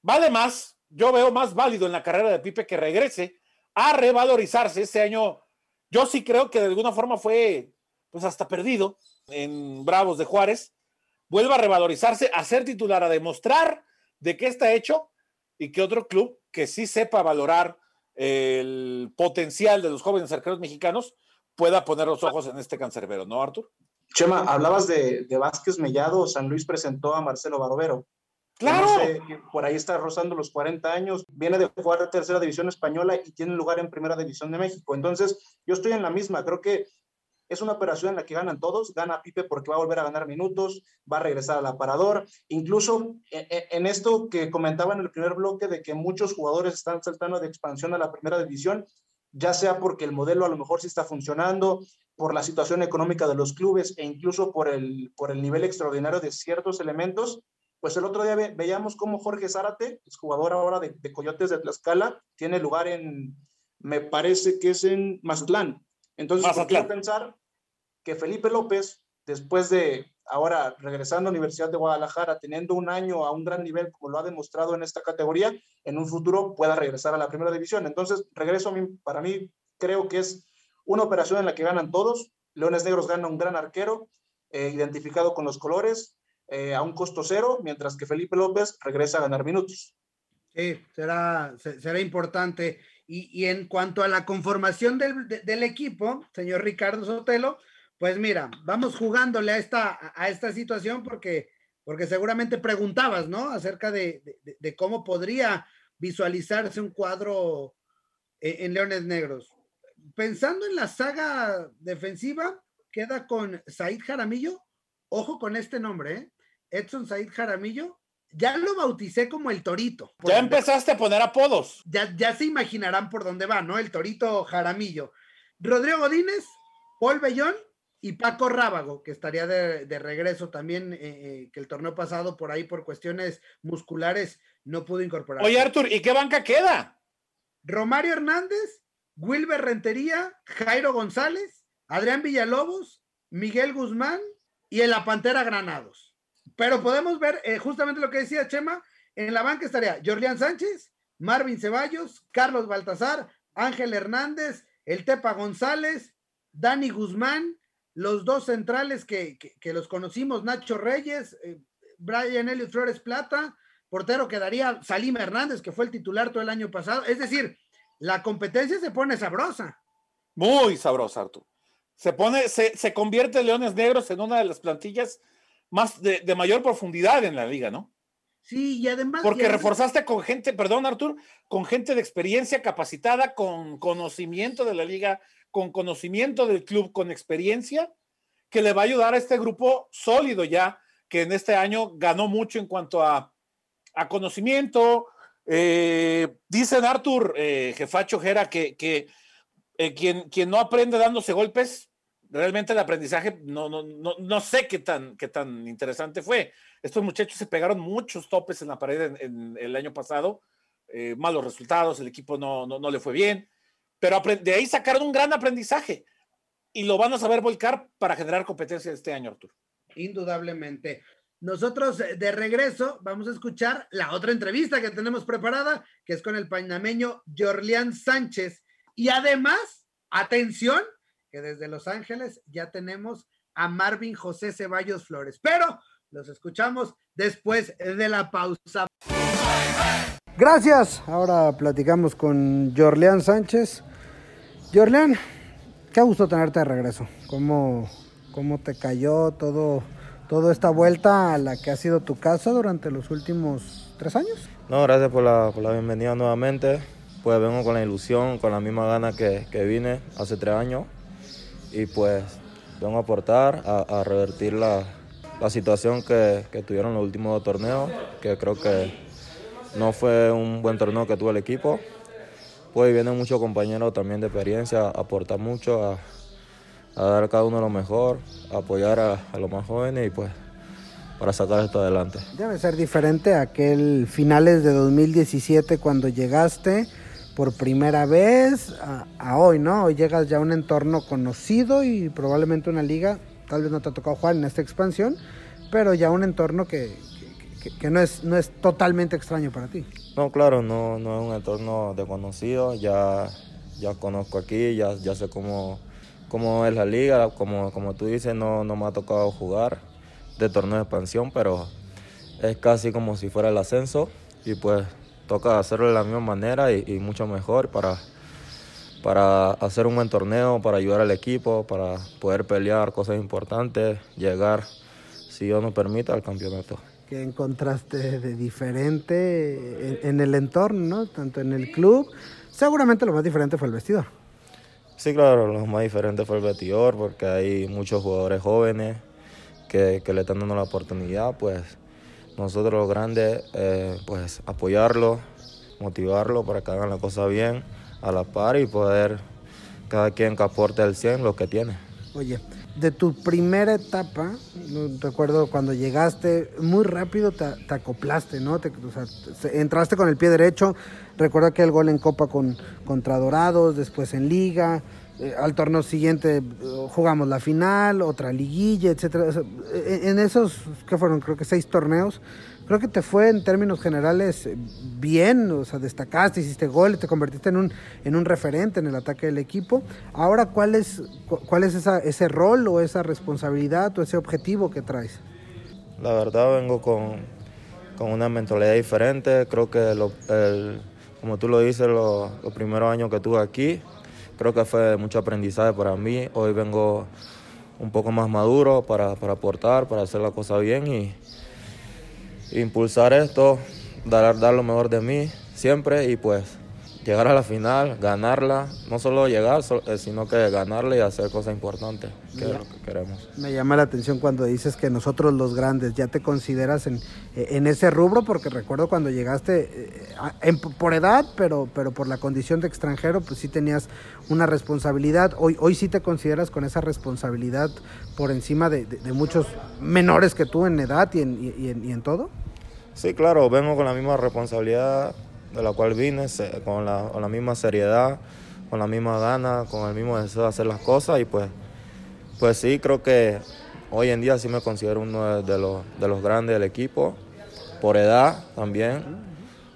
Vale más, yo veo más válido en la carrera de Pipe que regrese a revalorizarse este año. Yo sí creo que de alguna forma fue, pues hasta perdido en Bravos de Juárez. Vuelva a revalorizarse, a ser titular, a demostrar de qué está hecho y que otro club que sí sepa valorar el potencial de los jóvenes arqueros mexicanos pueda poner los ojos en este cancerbero, ¿no, Artur? Chema, hablabas de, de Vázquez Mellado, San Luis presentó a Marcelo Barovero. Claro. No sé, por ahí está rozando los 40 años, viene de jugar de tercera división española y tiene lugar en primera división de México. Entonces, yo estoy en la misma, creo que es una operación en la que ganan todos, gana Pipe porque va a volver a ganar minutos, va a regresar al aparador, incluso en esto que comentaba en el primer bloque de que muchos jugadores están saltando de expansión a la primera división, ya sea porque el modelo a lo mejor sí está funcionando, por la situación económica de los clubes e incluso por el, por el nivel extraordinario de ciertos elementos, pues el otro día ve, veíamos cómo Jorge Zárate, es jugador ahora de, de, Coyotes de Tlaxcala, tiene lugar en, me parece que es en Mazatlán. Entonces, quiero pensar que Felipe López, después de ahora regresando a la Universidad de Guadalajara, teniendo un año a un gran nivel, como lo ha demostrado en esta categoría, en un futuro pueda regresar a la primera división. Entonces, regreso a mí, para mí, creo que es una operación en la que ganan todos. Leones Negros gana un gran arquero, eh, identificado con los colores, eh, a un costo cero, mientras que Felipe López regresa a ganar minutos. Sí, será, será importante. Y, y en cuanto a la conformación del, de, del, equipo, señor Ricardo Sotelo, pues mira, vamos jugándole a esta, a esta situación porque, porque seguramente preguntabas, ¿no? Acerca de, de, cómo podría visualizarse un cuadro en, en Leones Negros. Pensando en la saga defensiva, queda con Said Jaramillo. Ojo con este nombre, ¿eh? Edson Said Jaramillo, ya lo bauticé como el Torito. Ya empezaste a poner apodos. Ya, ya se imaginarán por dónde va, ¿no? El Torito Jaramillo. Rodrigo Godínez, Paul Bellón y Paco Rábago, que estaría de, de regreso también, eh, eh, que el torneo pasado por ahí por cuestiones musculares no pudo incorporar. Oye, Artur, ¿y qué banca queda? Romario Hernández, Wilber Rentería, Jairo González, Adrián Villalobos, Miguel Guzmán y en la Pantera Granados. Pero podemos ver eh, justamente lo que decía Chema, en la banca estaría Jorlián Sánchez, Marvin Ceballos, Carlos Baltazar, Ángel Hernández, el Tepa González, Dani Guzmán, los dos centrales que, que, los conocimos, Nacho Reyes, eh, Brian Elliot Flores Plata, portero quedaría Salim Hernández, que fue el titular todo el año pasado. Es decir, la competencia se pone sabrosa. Muy sabrosa, Arturo. Se pone, se, se convierte Leones Negros en una de las plantillas más de, de, mayor profundidad en la liga, ¿no? Sí, y además. Porque y además, reforzaste con gente, perdón, Artur, con gente de experiencia capacitada, con conocimiento de la liga, con conocimiento del club, con experiencia, que le va a ayudar a este grupo sólido ya, que en este año ganó mucho en cuanto a, a conocimiento. Eh, dicen Artur, eh, jefacho Jera, que, eh, quien, no aprende dándose golpes, realmente el aprendizaje no, no, no, sé qué tan, interesante fue. Estos muchachos se pegaron muchos topes en la pared en, el año pasado eh, malos resultados, el equipo no le fue bien, pero de ahí sacaron un gran aprendizaje y lo van a saber volcar para generar competencia este año, Arturo. Indudablemente. Nosotros eh, de regreso vamos a escuchar la otra entrevista que tenemos preparada, que es con el panameño Jorlián Sánchez. Y además, atención, que desde Los Ángeles ya tenemos a Marvin José Ceballos Flores. Pero los escuchamos después de la pausa. Gracias. Ahora platicamos con Jorleán Sánchez. Jorleán, qué gusto tenerte de regreso. ¿Cómo, cómo te cayó todo, toda esta vuelta a la que ha sido tu casa durante los últimos tres años? No, gracias por la, por la bienvenida nuevamente. Pues vengo con la ilusión, con la misma gana que, que vine hace tres años. Y pues vengo a aportar, a, revertir la, la situación que, que, tuvieron los últimos dos torneos, que creo que no fue un buen torneo que tuvo el equipo. Pues vienen muchos compañeros también de experiencia, aportar mucho, a, a, dar a cada uno lo mejor, a apoyar a, a, los más jóvenes y pues para sacar esto adelante. Debe ser diferente a aquel finales de 2017 cuando llegaste por primera vez a, a, hoy, ¿no? Hoy llegas ya a un entorno conocido y probablemente una liga, tal vez no te ha tocado jugar en esta expansión, pero ya un entorno que, que, que no, es, no es totalmente extraño para ti. No, claro, no, no es un entorno desconocido, ya, ya conozco aquí, ya, ya sé cómo, cómo es la liga, como, como tú dices, no, no me ha tocado jugar de torneo de expansión, pero es casi como si fuera el ascenso y pues toca hacerlo de la misma manera y, y, mucho mejor para, para hacer un buen torneo, para ayudar al equipo, para poder pelear cosas importantes, llegar, si Dios nos permite, al campeonato. ¿Qué encontraste de diferente en, en el entorno, ¿no? tanto en el club? Seguramente lo más diferente fue el vestidor. Sí, claro, lo más diferente fue el vestidor porque hay muchos jugadores jóvenes que, que le están dando la oportunidad, pues nosotros los grandes, eh, pues apoyarlo, motivarlo para que hagan la cosa bien, a la par y poder cada quien que aporte al 100 lo que tiene. Oye, de tu primera etapa, recuerdo cuando llegaste, muy rápido te, te acoplaste, ¿no? Te, o sea, entraste con el pie derecho, recuerdo que el gol en Copa con, contra Dorados, después en Liga, eh, al torneo siguiente jugamos la final, otra liguilla, etcétera. En esos, que fueron? Creo que seis torneos. Creo que te fue en términos generales bien, o sea, destacaste, hiciste gol, te convertiste en un, en un referente en el ataque del equipo. Ahora, ¿cuál es, cuál es esa, ese rol o esa responsabilidad o ese objetivo que traes? La verdad, vengo con, con una mentalidad diferente. Creo que, lo, el, como tú lo dices, los lo primeros años que tuve aquí, creo que fue mucho aprendizaje para mí. Hoy vengo un poco más maduro para, para aportar, para hacer la cosa bien y impulsar esto, dar, dar lo mejor de mí siempre y pues llegar a la final, ganarla, no solo llegar, sino que ganarla y hacer cosas importantes, que es lo que queremos. Me llama la atención cuando dices que nosotros los grandes ya te consideras en, en ese rubro, porque recuerdo cuando llegaste en, por edad, pero, pero por la condición de extranjero, pues sí tenías una responsabilidad. Hoy, hoy sí te consideras con esa responsabilidad por encima de, de, de muchos menores que tú en edad y en, y, en, y en todo. Sí, claro, vengo con la misma responsabilidad de la cual vine, con la, con la, misma seriedad, con la misma gana, con el mismo deseo de hacer las cosas y pues, pues sí, creo que hoy en día sí me considero uno de los, de los grandes del equipo, por edad también,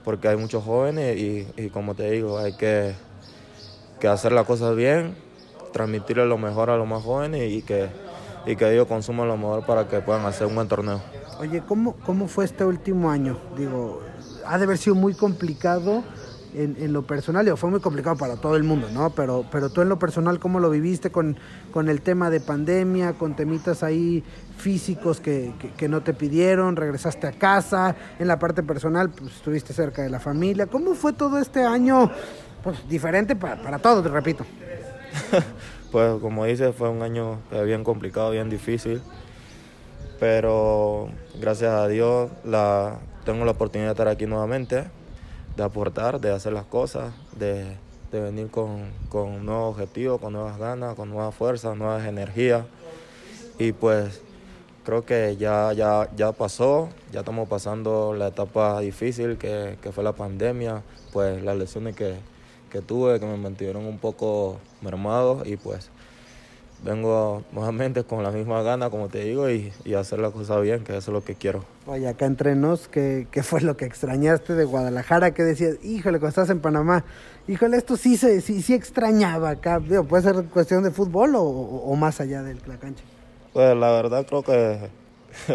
porque hay muchos jóvenes y, y como te digo, hay que, que, hacer las cosas bien, transmitirle lo mejor a los más jóvenes y que, y que ellos consuman lo mejor para que puedan hacer un buen torneo. Oye, ¿cómo, cómo fue este último año? Digo, ha de haber sido muy complicado en, lo personal, digo, fue muy complicado para todo el mundo, ¿no? Pero, pero tú en lo personal, ¿cómo lo viviste con, con el tema de pandemia, con temitas ahí físicos que, que, no te pidieron, regresaste a casa, en la parte personal, pues estuviste cerca de la familia. ¿Cómo fue todo este año? Pues diferente para, para todos, te repito. pues como dices, fue un año bien complicado, bien difícil, pero gracias a Dios la, tengo la oportunidad de estar aquí nuevamente, de aportar, de hacer las cosas, de, de venir con, con nuevos objetivos, con nuevas ganas, con nuevas fuerzas, nuevas energías. Y pues creo que ya, ya, ya pasó, ya estamos pasando la etapa difícil que, que fue la pandemia, pues las lesiones que, que tuve, que me mantuvieron un poco mermado y pues vengo nuevamente con la misma gana, como te digo, y, y, hacer la cosa bien, que eso es lo que quiero. Oye, acá entre nos, ¿qué, ¿qué, fue lo que extrañaste de Guadalajara? ¿Qué decías? Híjole, cuando estás en Panamá, híjole, esto sí se sí, sí extrañaba acá. Digo, ¿Puede ser cuestión de fútbol o, o, más allá de la cancha? Pues la verdad creo que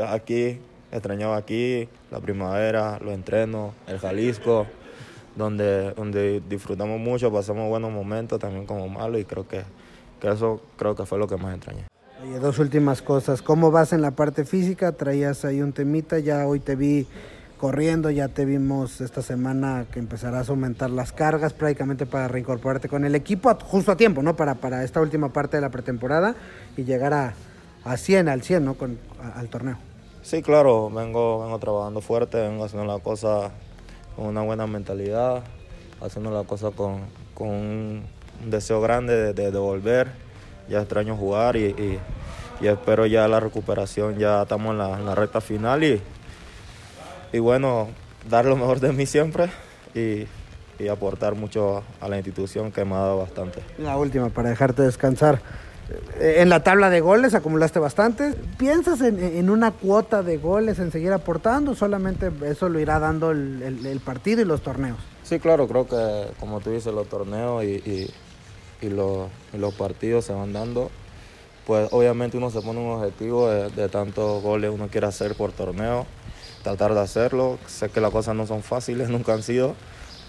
aquí, extrañaba aquí, la primavera, los entrenos, el Jalisco, donde, donde disfrutamos mucho, pasamos buenos momentos, también como malos, y creo que que eso creo que fue lo que más extrañé. Oye, dos últimas cosas. ¿Cómo vas en la parte física? Traías ahí un temita, ya hoy te vi corriendo, ya te vimos esta semana que empezarás a aumentar las cargas prácticamente para reincorporarte con el equipo justo a tiempo, ¿no? Para, para esta última parte de la pretemporada y llegar a, a 100, al 100, ¿no? Con, a, al torneo. Sí, claro, vengo, vengo trabajando fuerte, vengo haciendo la cosa con una buena mentalidad, haciendo la cosa con, con un deseo grande de, de, volver. Ya extraño jugar y, y, y, espero ya la recuperación. Ya estamos en la, en la recta final y, y, bueno, dar lo mejor de mí siempre y, y, aportar mucho a la institución que me ha dado bastante. La última, para dejarte descansar. En la tabla de goles acumulaste bastante. ¿Piensas en, en una cuota de goles, en seguir aportando? Solamente eso lo irá dando el, el, el partido y los torneos. Sí, claro, creo que como tú dices, los torneos y, y, y, los, y, los, partidos se van dando. Pues obviamente uno se pone un objetivo de, de tantos goles uno quiere hacer por torneo, tratar de hacerlo. Sé que las cosas no son fáciles, nunca han sido,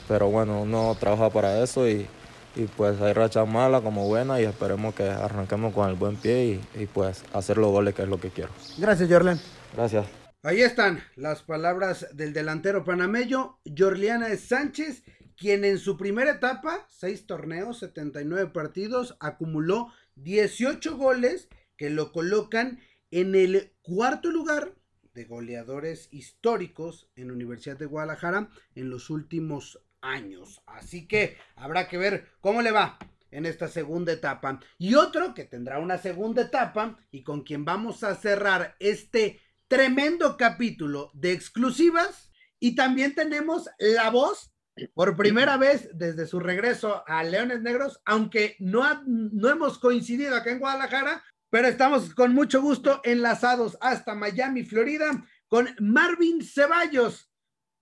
pero bueno, uno trabaja para eso y, y pues hay rachas malas como buenas y esperemos que arranquemos con el buen pie y, y pues hacer los goles que es lo que quiero. Gracias, Jorlen. Gracias. Ahí están las palabras del delantero panameño, Jorliana Sánchez, quien en su primera etapa, seis torneos, 79 partidos, acumuló 18 goles que lo colocan en el cuarto lugar de goleadores históricos en Universidad de Guadalajara en los últimos años. Así que habrá que ver cómo le va en esta segunda etapa. Y otro que tendrá una segunda etapa y con quien vamos a cerrar este tremendo capítulo de exclusivas y también tenemos la voz por primera vez desde su regreso a Leones Negros, aunque no, ha, no hemos coincidido acá en Guadalajara, pero estamos con mucho gusto enlazados hasta Miami, Florida, con Marvin Ceballos,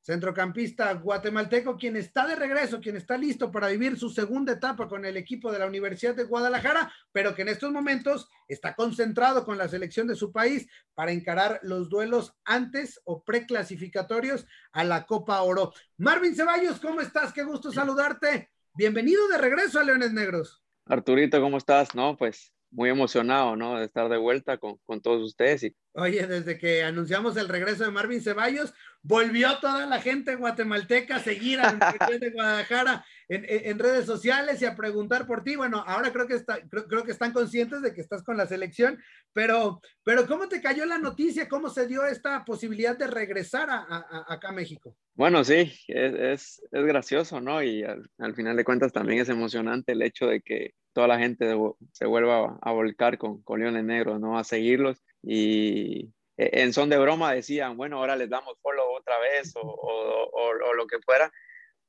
centrocampista guatemalteco, quien está de regreso, quien está listo para vivir su segunda etapa con el equipo de la Universidad de Guadalajara, pero que en estos momentos está concentrado con la selección de su país para encarar los duelos antes o preclasificatorios a la Copa Oro. Marvin Ceballos, ¿cómo estás? Qué gusto saludarte. Bienvenido de regreso a Leones Negros. Arturito, ¿cómo estás? No, pues muy emocionado, ¿no? De estar de vuelta con, con todos ustedes. Y... Oye, desde que anunciamos el regreso de Marvin Ceballos, volvió toda la gente guatemalteca a seguir a de Guadalajara en, en, en, redes sociales y a preguntar por ti. Bueno, ahora creo que, está, creo, creo, que están conscientes de que estás con la selección, pero, pero ¿cómo te cayó la noticia? ¿Cómo se dio esta posibilidad de regresar a, a, acá a México? Bueno, sí, es, es, es gracioso, ¿no? Y al, al, final de cuentas también es emocionante el hecho de que toda la gente se vuelva a, volcar con, con Leones Negros, ¿no? A seguirlos y en son de broma decían, bueno, ahora les damos follow otra vez o, o, o, o lo que fuera.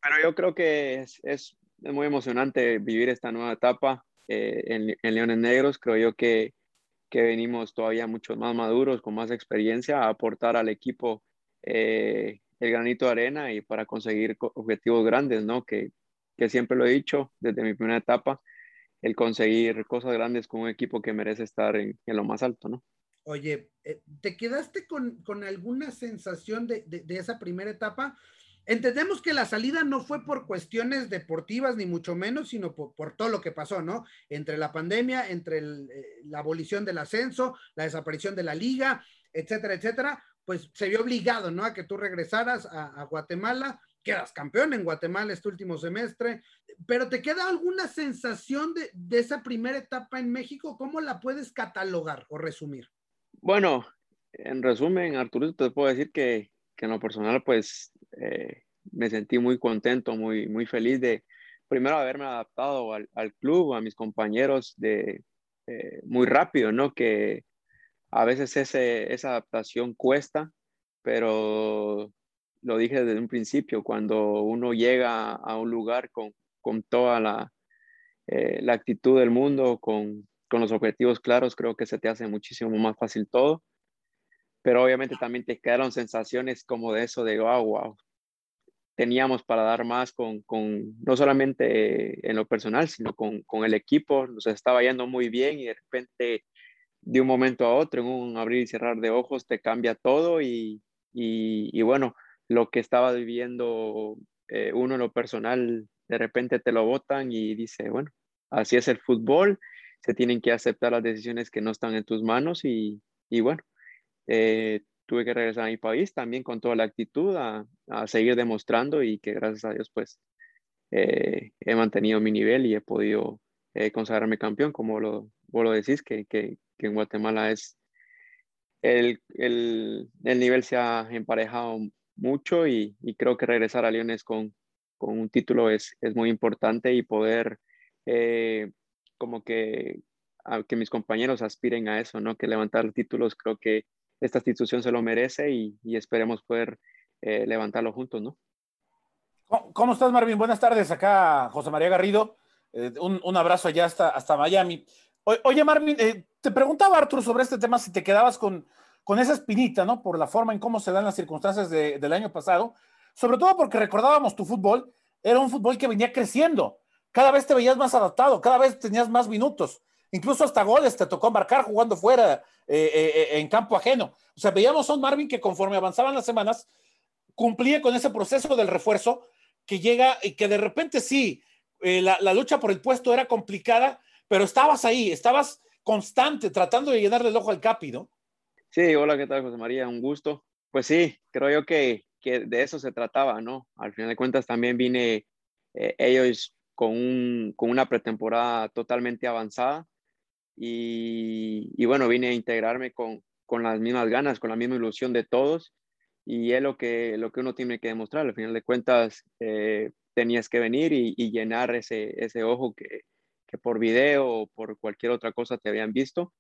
Pero yo creo que es, es muy emocionante vivir esta nueva etapa eh, en, en, Leones Negros. Creo yo que, que, venimos todavía mucho más maduros, con más experiencia, a aportar al equipo eh, el granito de arena y para conseguir objetivos grandes, ¿no? Que, que siempre lo he dicho desde mi primera etapa, el conseguir cosas grandes con un equipo que merece estar en, en lo más alto, ¿no? Oye, eh, ¿te quedaste con, con alguna sensación de, de, esa primera etapa? Entendemos que la salida no fue por cuestiones deportivas, ni mucho menos, sino por, todo lo que pasó, ¿no? Entre la pandemia, entre eh, la abolición del ascenso, la desaparición de la liga, etcétera, etcétera, pues se vio obligado, ¿no? A que tú regresaras a, Guatemala, quedas campeón en Guatemala este último semestre, pero ¿te queda alguna sensación de, de esa primera etapa en México? ¿Cómo la puedes catalogar o resumir? Bueno, en resumen, Arturo, te puedo decir que, que en lo personal, pues eh, me sentí muy contento, muy, muy feliz de primero haberme adaptado al, al club, a mis compañeros de eh, muy rápido, ¿no? Que a veces esa adaptación cuesta, pero lo dije desde un principio, cuando uno llega a un lugar con, con toda la, eh, la, actitud del mundo, con, con, los objetivos claros, creo que se te hace muchísimo más fácil todo. Pero obviamente también te quedaron sensaciones como de eso, de wow, wow, teníamos para dar más con, con, no solamente en lo personal, sino con, el equipo. Nos estaba yendo muy bien y de repente, de un momento a otro, en un abrir y cerrar de ojos, te cambia todo y, y, bueno, lo que estaba viviendo eh, uno en lo personal, de repente te lo votan y dice, bueno, así es el fútbol, se tienen que aceptar las decisiones que no están en tus manos y, y bueno, eh, tuve que regresar a mi país también con toda la actitud a, a seguir demostrando y que gracias a Dios pues eh, he mantenido mi nivel y he podido consagrarme campeón, como lo, vos lo decís, que, que, que en Guatemala es el, el, el, nivel se ha emparejado mucho y, y, creo que regresar a Leones con, con un título es, es, muy importante y poder eh, como que a, que mis compañeros aspiren a eso, ¿no? Que levantar títulos creo que esta institución se lo merece y, y esperemos poder eh, levantarlo juntos, ¿no? ¿Cómo, estás, Marvin? Buenas tardes. Acá José María Garrido. Eh, un, un, abrazo allá hasta, hasta Miami. Oye, Marvin, eh, te preguntaba Arturo sobre este tema si te quedabas con, con esa espinita, ¿no? Por la forma en cómo se dan las circunstancias de, del año pasado, sobre todo porque recordábamos tu fútbol, era un fútbol que venía creciendo. Cada vez te veías más adaptado, cada vez tenías más minutos incluso hasta goles te tocó marcar jugando fuera eh, eh, en campo ajeno. O sea, veíamos a un Marvin que conforme avanzaban las semanas, cumplía con ese proceso del refuerzo que llega y que de repente sí, la, lucha por el puesto era complicada, pero estabas ahí, estabas constante tratando de llenarle el ojo al Capi. Sí, hola, ¿qué tal, José María? Un gusto. Pues sí, creo yo que, que de eso se trataba, ¿no? Al final de cuentas también vine ellos con, un, con una pretemporada totalmente avanzada y, y, bueno, vine a integrarme con, con, las mismas ganas, con la misma ilusión de todos y es lo que, lo que uno tiene que demostrar. Al final de cuentas, eh, tenías que venir y, y, llenar ese, ese ojo que, que por video o por cualquier otra cosa te habían visto,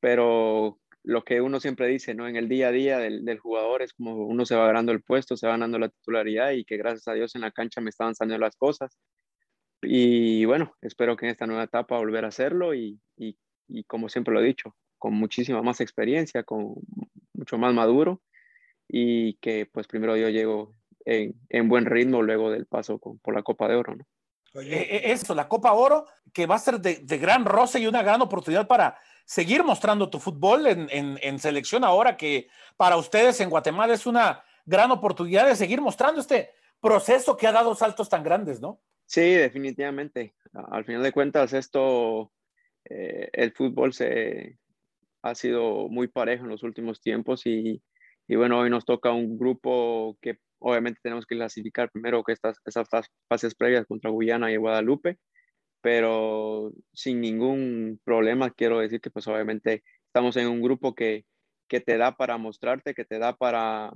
pero lo que uno siempre dice, ¿no? En el día a día del, del, jugador es como uno se va ganando el puesto, se va ganando la titularidad y que gracias a Dios en la cancha me estaban saliendo las cosas. Y bueno, espero que en esta nueva etapa volver a hacerlo y, y como siempre lo he dicho, con muchísima más experiencia, con mucho más maduro y que pues primero yo llego en, en buen ritmo luego del paso con, por la Copa de Oro, ¿no? Oye, e, e, eso, la Copa Oro, que va a ser de, de, gran roce y una gran oportunidad para seguir mostrando tu fútbol en, en, en, selección ahora, que para ustedes en Guatemala es una gran oportunidad de seguir mostrando este proceso que ha dado saltos tan grandes, ¿no? Sí, definitivamente. Al final de cuentas, esto eh, el fútbol se ha sido muy parejo en los últimos tiempos y, y, bueno, hoy nos toca un grupo que obviamente tenemos que clasificar primero que estas, esas fases previas contra Guyana y Guadalupe, pero sin ningún problema quiero decir que pues obviamente estamos en un grupo que, que te da para mostrarte, que te da para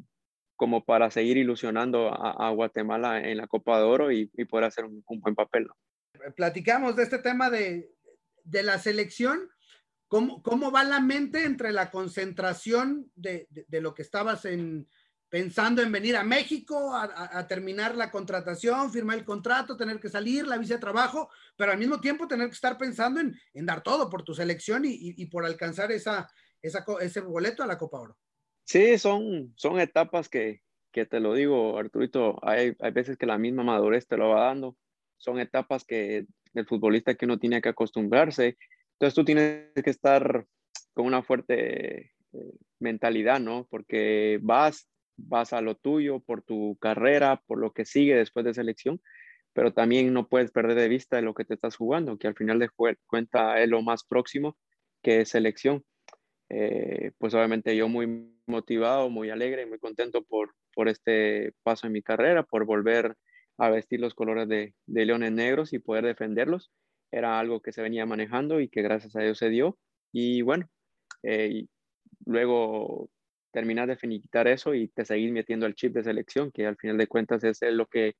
como para seguir ilusionando a, a Guatemala en la Copa de Oro y, y poder hacer un, un buen papel. Platicamos de este tema de, de la selección, ¿cómo, ¿cómo, va la mente entre la concentración de, de, de lo que estabas en, pensando en venir a México a, a, a, terminar la contratación, firmar el contrato, tener que salir, la visa de trabajo, pero al mismo tiempo tener que estar pensando en, en dar todo por tu selección y, y, y por alcanzar esa, esa, ese boleto a la Copa Oro. Sí, son, son etapas que, que te lo digo, Arturito, hay, hay veces que la misma madurez te lo va dando. Son etapas que del futbolista que uno tiene que acostumbrarse. Entonces tú tienes que estar con una fuerte eh, mentalidad, ¿no? Porque vas, vas a lo tuyo por tu carrera, por lo que sigue después de selección, pero también no puedes perder de vista lo que te estás jugando, que al final de cuenta es lo más próximo que es selección. Eh, pues obviamente yo muy motivado, muy alegre, muy contento por, por este paso en mi carrera, por volver a vestir los colores de, de, Leones Negros y poder defenderlos. Era algo que se venía manejando y que gracias a Dios se dio. Y bueno, eh, y luego terminas de finiquitar eso y te seguís metiendo el chip de selección, que al final de cuentas es lo que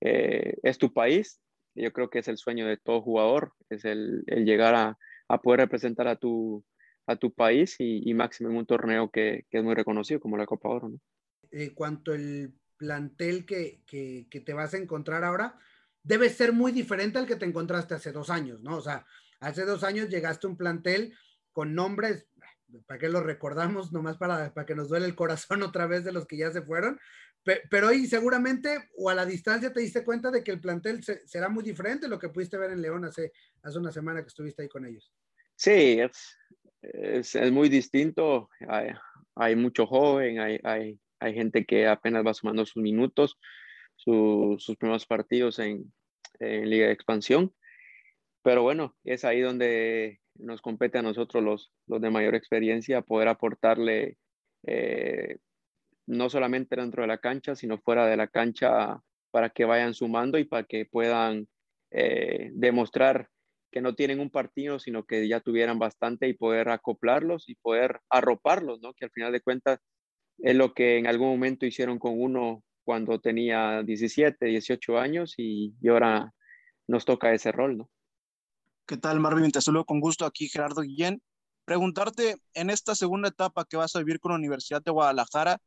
eh, es tu país. Yo creo que es el sueño de todo jugador, es el, llegar a, poder representar a tu, a tu país y, máximo en un torneo que, es muy reconocido como la Copa Oro. ¿no? En cuanto al plantel que, que, te vas a encontrar ahora, debe ser muy diferente al que te encontraste hace dos años, ¿no? O sea, hace dos años llegaste a un plantel con nombres, ¿para qué lo recordamos? Nomás para, para que nos duele el corazón otra vez de los que ya se fueron, pero hoy seguramente o a la distancia te diste cuenta de que el plantel será muy diferente lo que pudiste ver en León hace, hace una semana que estuviste ahí con ellos. Sí, es, es, muy distinto. Hay, hay, mucho joven, hay, hay, hay, gente que apenas va sumando sus minutos, sus primeros partidos en, en, Liga de Expansión. Pero bueno, es ahí donde nos compete a nosotros los, los de mayor experiencia poder aportarle eh, no solamente dentro de la cancha, sino fuera de la cancha para que vayan sumando y para que puedan eh, demostrar que no tienen un partido, sino que ya tuvieran bastante y poder acoplarlos y poder arroparlos, ¿no? Que al final de cuentas es lo que en algún momento hicieron con uno cuando tenía 17, 18 años y, ahora nos toca ese rol, ¿no? ¿Qué tal, Marvin? Te saludo con gusto aquí, Gerardo Guillén. Preguntarte, en esta segunda etapa que vas a vivir con la Universidad de Guadalajara,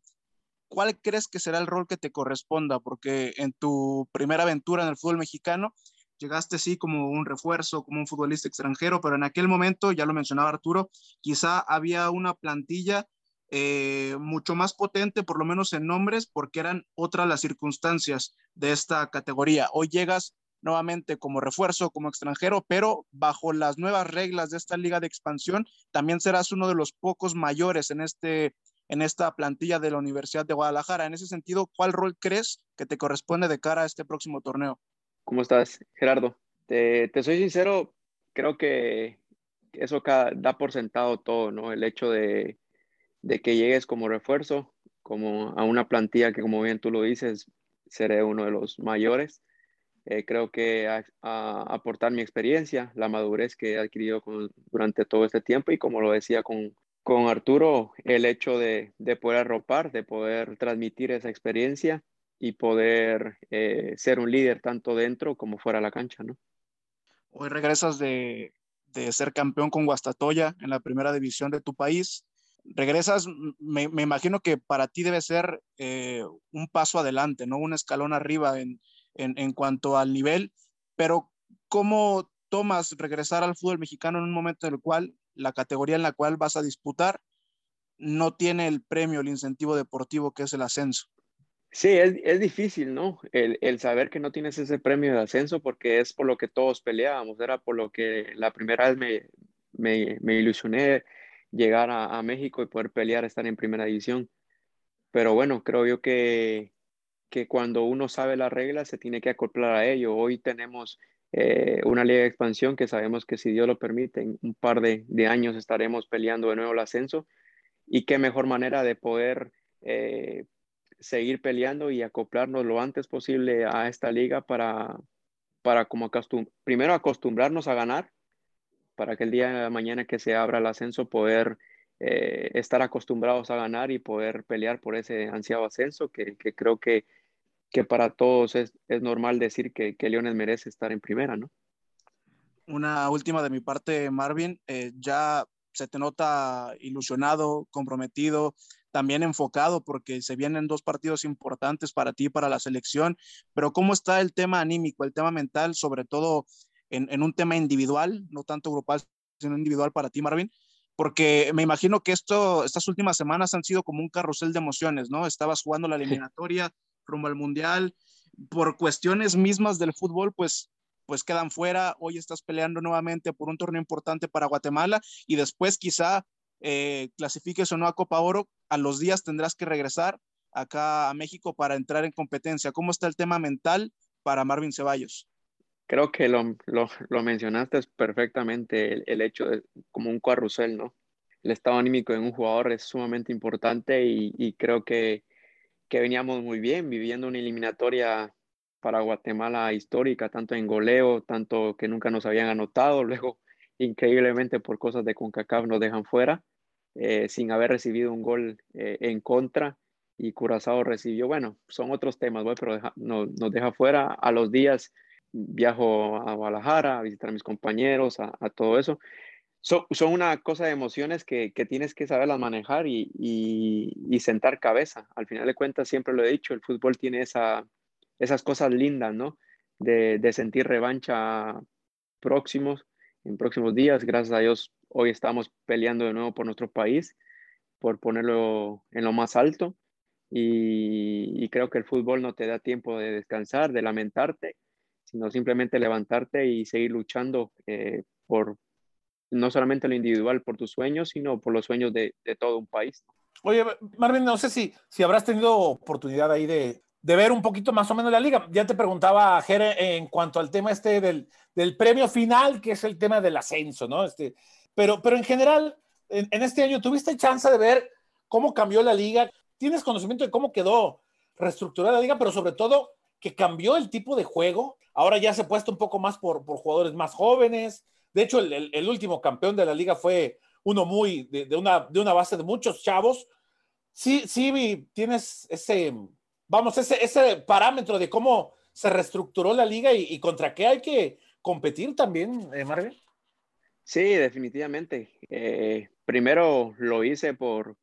¿cuál crees que será el rol que te corresponda? Porque en tu primera aventura en el fútbol mexicano llegaste sí como un refuerzo, como un futbolista extranjero, pero en aquel momento, ya lo mencionaba Arturo, quizá había una plantilla eh, mucho más potente, por lo menos en nombres, porque eran otras las circunstancias de esta categoría. Hoy llegas nuevamente como refuerzo, como extranjero, pero bajo las nuevas reglas de esta liga de expansión, también serás uno de los pocos mayores en este en esta plantilla de la Universidad de Guadalajara. En ese sentido, ¿cuál rol crees que te corresponde de cara a este próximo torneo? ¿Cómo estás, Gerardo? Te, soy sincero, creo que eso da por sentado todo, ¿no? El hecho de, que llegues como refuerzo, como a una plantilla que, como bien tú lo dices, seré uno de los mayores. Eh, creo que a, aportar mi experiencia, la madurez que he adquirido durante todo este tiempo y como lo decía con, con Arturo el hecho de, poder arropar, de poder transmitir esa experiencia y poder eh, ser un líder tanto dentro como fuera de la cancha, ¿no? Hoy regresas de, ser campeón con Guastatoya en la primera división de tu país. Regresas, me, imagino que para ti debe ser eh, un paso adelante, ¿no? Un escalón arriba en, en cuanto al nivel, pero ¿cómo tomas regresar al fútbol mexicano en un momento en el cual la categoría en la cual vas a disputar no tiene el premio, el incentivo deportivo que es el ascenso. Sí, es, difícil, ¿no? El, saber que no tienes ese premio de ascenso porque es por lo que todos peleábamos, era por lo que la primera vez me, ilusioné llegar a, México y poder pelear, estar en primera división. Pero bueno, creo yo que, que cuando uno sabe las reglas se tiene que acoplar a ello. Hoy tenemos eh, una liga de expansión que sabemos que si Dios lo permite, en un par de, años estaremos peleando de nuevo el ascenso. Y qué mejor manera de poder eh, seguir peleando y acoplarnos lo antes posible a esta liga para, para como primero acostumbrarnos a ganar, para que el día de mañana que se abra el ascenso poder eh, estar acostumbrados a ganar y poder pelear por ese ansiado ascenso, que, creo que que para todos es, es normal decir que, que, Leones merece estar en primera, ¿no? Una última de mi parte, Marvin, eh, ya se te nota ilusionado, comprometido, también enfocado porque se vienen dos partidos importantes para ti, para la selección, pero ¿cómo está el tema anímico, el tema mental, sobre todo en, en un tema individual, no tanto grupal, sino individual para ti, Marvin? Porque me imagino que esto, estas últimas semanas han sido como un carrusel de emociones, ¿no? Estabas jugando la eliminatoria, rumbo al Mundial. Por cuestiones mismas del fútbol, pues, pues quedan fuera. Hoy estás peleando nuevamente por un torneo importante para Guatemala y después quizá eh, clasifiques o no a Copa Oro. A los días tendrás que regresar acá a México para entrar en competencia. ¿Cómo está el tema mental para Marvin Ceballos? Creo que lo, lo, mencionaste perfectamente, el, hecho de como un carrusel, ¿no? El estado anímico de un jugador es sumamente importante y, y creo que que veníamos muy bien, viviendo una eliminatoria para Guatemala histórica, tanto en goleo, tanto que nunca nos habían anotado, luego increíblemente por cosas de CONCACAF nos dejan fuera, eh, sin haber recibido un gol eh, en contra y Curazao recibió, bueno, son otros temas, pero no, nos deja fuera. A los días viajo a Guadalajara a visitar a mis compañeros, a, todo eso. son, una cosa de emociones que, que tienes que saberlas manejar y, y, sentar cabeza. Al final de cuentas, siempre lo he dicho, el fútbol tiene esa, esas cosas lindas, ¿no? De, de sentir revancha próximos, en próximos días. Gracias a Dios, hoy estamos peleando de nuevo por nuestro país, por ponerlo en lo más alto. Y creo que el fútbol no te da tiempo de descansar, de lamentarte, sino simplemente levantarte y seguir luchando eh, por, no solamente lo individual por tus sueños, sino por los sueños de, todo un país. Oye, Marvin, no sé si, si habrás tenido oportunidad ahí de, de ver un poquito más o menos la liga. Ya te preguntaba, Jere, en cuanto al tema este del, del, premio final, que es el tema del ascenso, ¿no? Este, pero, pero en general, en, en, este año, ¿tuviste chance de ver cómo cambió la liga? ¿Tienes conocimiento de cómo quedó reestructurada la liga, pero sobre todo que cambió el tipo de juego? Ahora ya se ha puesto un poco más por, por jugadores más jóvenes, de hecho, el, último campeón de la liga fue uno muy de, una, de una base de muchos chavos. Sí, sí, tienes ese, vamos, ese, ese parámetro de cómo se reestructuró la liga y, contra qué hay que competir también, eh. Sí, definitivamente. Eh, primero lo hice por,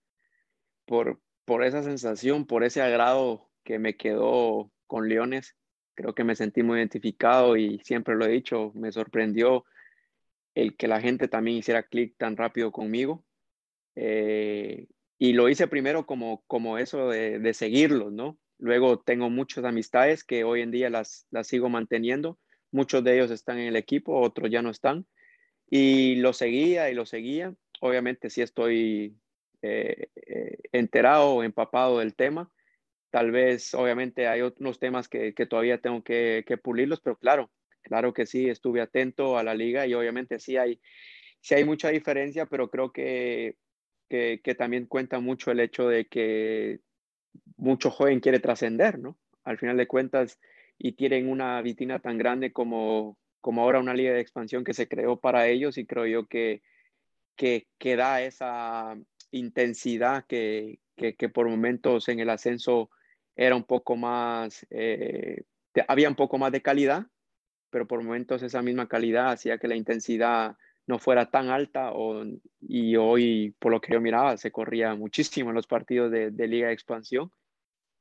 por, por esa sensación, por ese agrado que me quedó con Leones. Creo que me sentí muy identificado y siempre lo he dicho, me sorprendió el que la gente también hiciera clic tan rápido conmigo. Eh, y lo hice primero como, como eso de, de seguirlos, ¿no? Luego tengo muchas amistades que hoy en día las, las sigo manteniendo. Muchos de ellos están en el equipo, otros ya no están. Y lo seguía y lo seguía. Obviamente sí estoy eh, eh, enterado o empapado del tema. Tal vez, obviamente, hay otros temas que, que todavía tengo que, pulirlos, pero claro, Claro que sí, estuve atento a la liga y obviamente sí hay, sí hay mucha diferencia, pero creo que, que, también cuenta mucho el hecho de que mucho joven quiere trascender, ¿no? Al final de cuentas, y tienen una vitina tan grande como, como ahora una liga de expansión que se creó para ellos y creo yo que, que, que da esa intensidad que, que, por momentos en el ascenso era un poco más, eh, había un poco más de calidad, pero por momentos esa misma calidad hacía que la intensidad no fuera tan alta o, y hoy, por lo que yo miraba, se corría muchísimo en los partidos de, Liga de Expansión.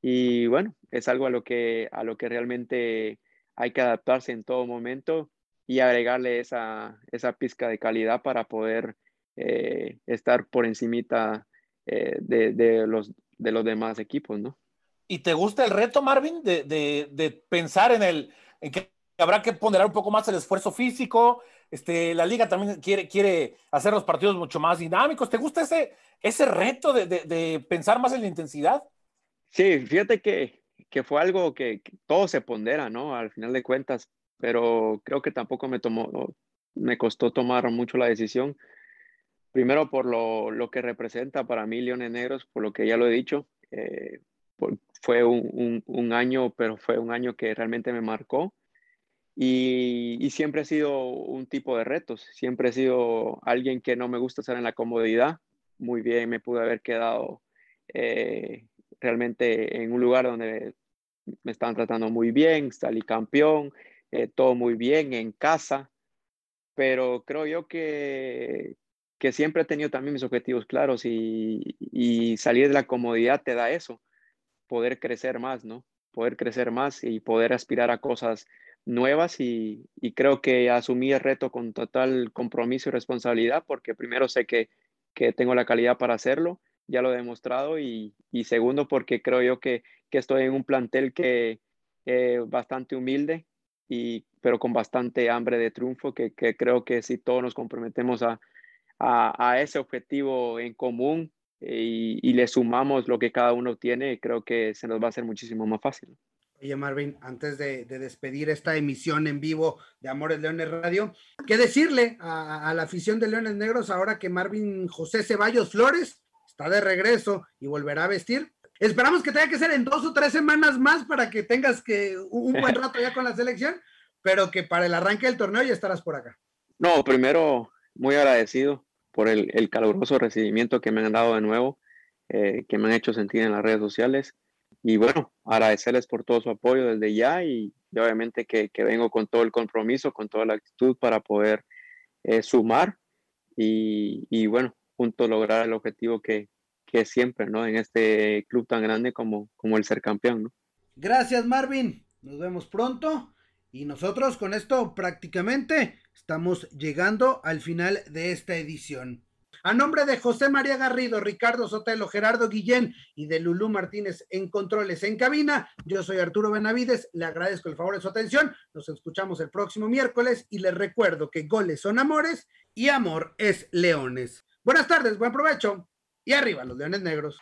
Y bueno, es algo a lo, que, a lo que realmente hay que adaptarse en todo momento y agregarle esa, esa pizca de calidad para poder eh, estar por encimita eh, de, de, los, de los demás equipos, ¿no? ¿Y te gusta el reto, Marvin, de, de, de pensar en el en que habrá que ponderar un poco más el esfuerzo físico. Este, la liga también quiere, quiere hacer los partidos mucho más dinámicos. ¿Te gusta ese, ese reto de, de, pensar más en la intensidad? Sí, fíjate que, que fue algo que, todo se pondera, ¿no? Al final de cuentas, pero creo que tampoco me tomó, me costó tomar mucho la decisión. Primero por lo, lo que representa para mí Leones Negros, por lo que ya lo he dicho. Eh, fue un, año, pero fue un año que realmente me marcó. Y, siempre he sido un tipo de retos, siempre he sido alguien que no me gusta estar en la comodidad. Muy bien, me pude haber quedado eh, realmente en un lugar donde me estaban tratando muy bien, salí campeón, eh, todo muy bien en casa, pero creo yo que, que siempre he tenido también mis objetivos claros y salir de la comodidad te da eso, poder crecer más, ¿no? Poder crecer más y poder aspirar a cosas nuevas y, creo que asumí el reto con total compromiso y responsabilidad porque primero sé que, tengo la calidad para hacerlo, ya lo he demostrado y, segundo porque creo yo que, estoy en un plantel que es bastante humilde y pero con bastante hambre de triunfo que, creo que si todos nos comprometemos a, a, ese objetivo en común y, y le sumamos lo que cada uno tiene, creo que se nos va a hacer muchísimo más fácil. Oye, Marvin, antes de, despedir esta emisión en vivo de Amores Leones Radio, ¿qué decirle a, la afición de Leones Negros ahora que Marvin José Ceballos Flores está de regreso y volverá a vestir? Esperamos que tenga que ser en dos o tres semanas más para que tengas que un buen rato ya con la selección, pero que para el arranque del torneo ya estarás por acá. No, primero, muy agradecido por el, el caluroso recibimiento que me han dado de nuevo, eh, que me han hecho sentir en las redes sociales y bueno, agradecerles por todo su apoyo desde ya y, obviamente que, vengo con todo el compromiso, con toda la actitud para poder eh, sumar y, bueno, juntos lograr el objetivo que, que siempre, ¿no? En este club tan grande como, como el ser campeón, ¿no? Gracias, Marvin. Nos vemos pronto. Y nosotros con esto prácticamente estamos llegando al final de esta edición. A nombre de José María Garrido, Ricardo Sotelo, Gerardo Guillén y de Lulú Martínez en controles en cabina, yo soy Arturo Benavides, le agradezco el favor de su atención, nos escuchamos el próximo miércoles y les recuerdo que goles son amores y amor es leones. Buenas tardes, buen provecho y arriba los leones negros.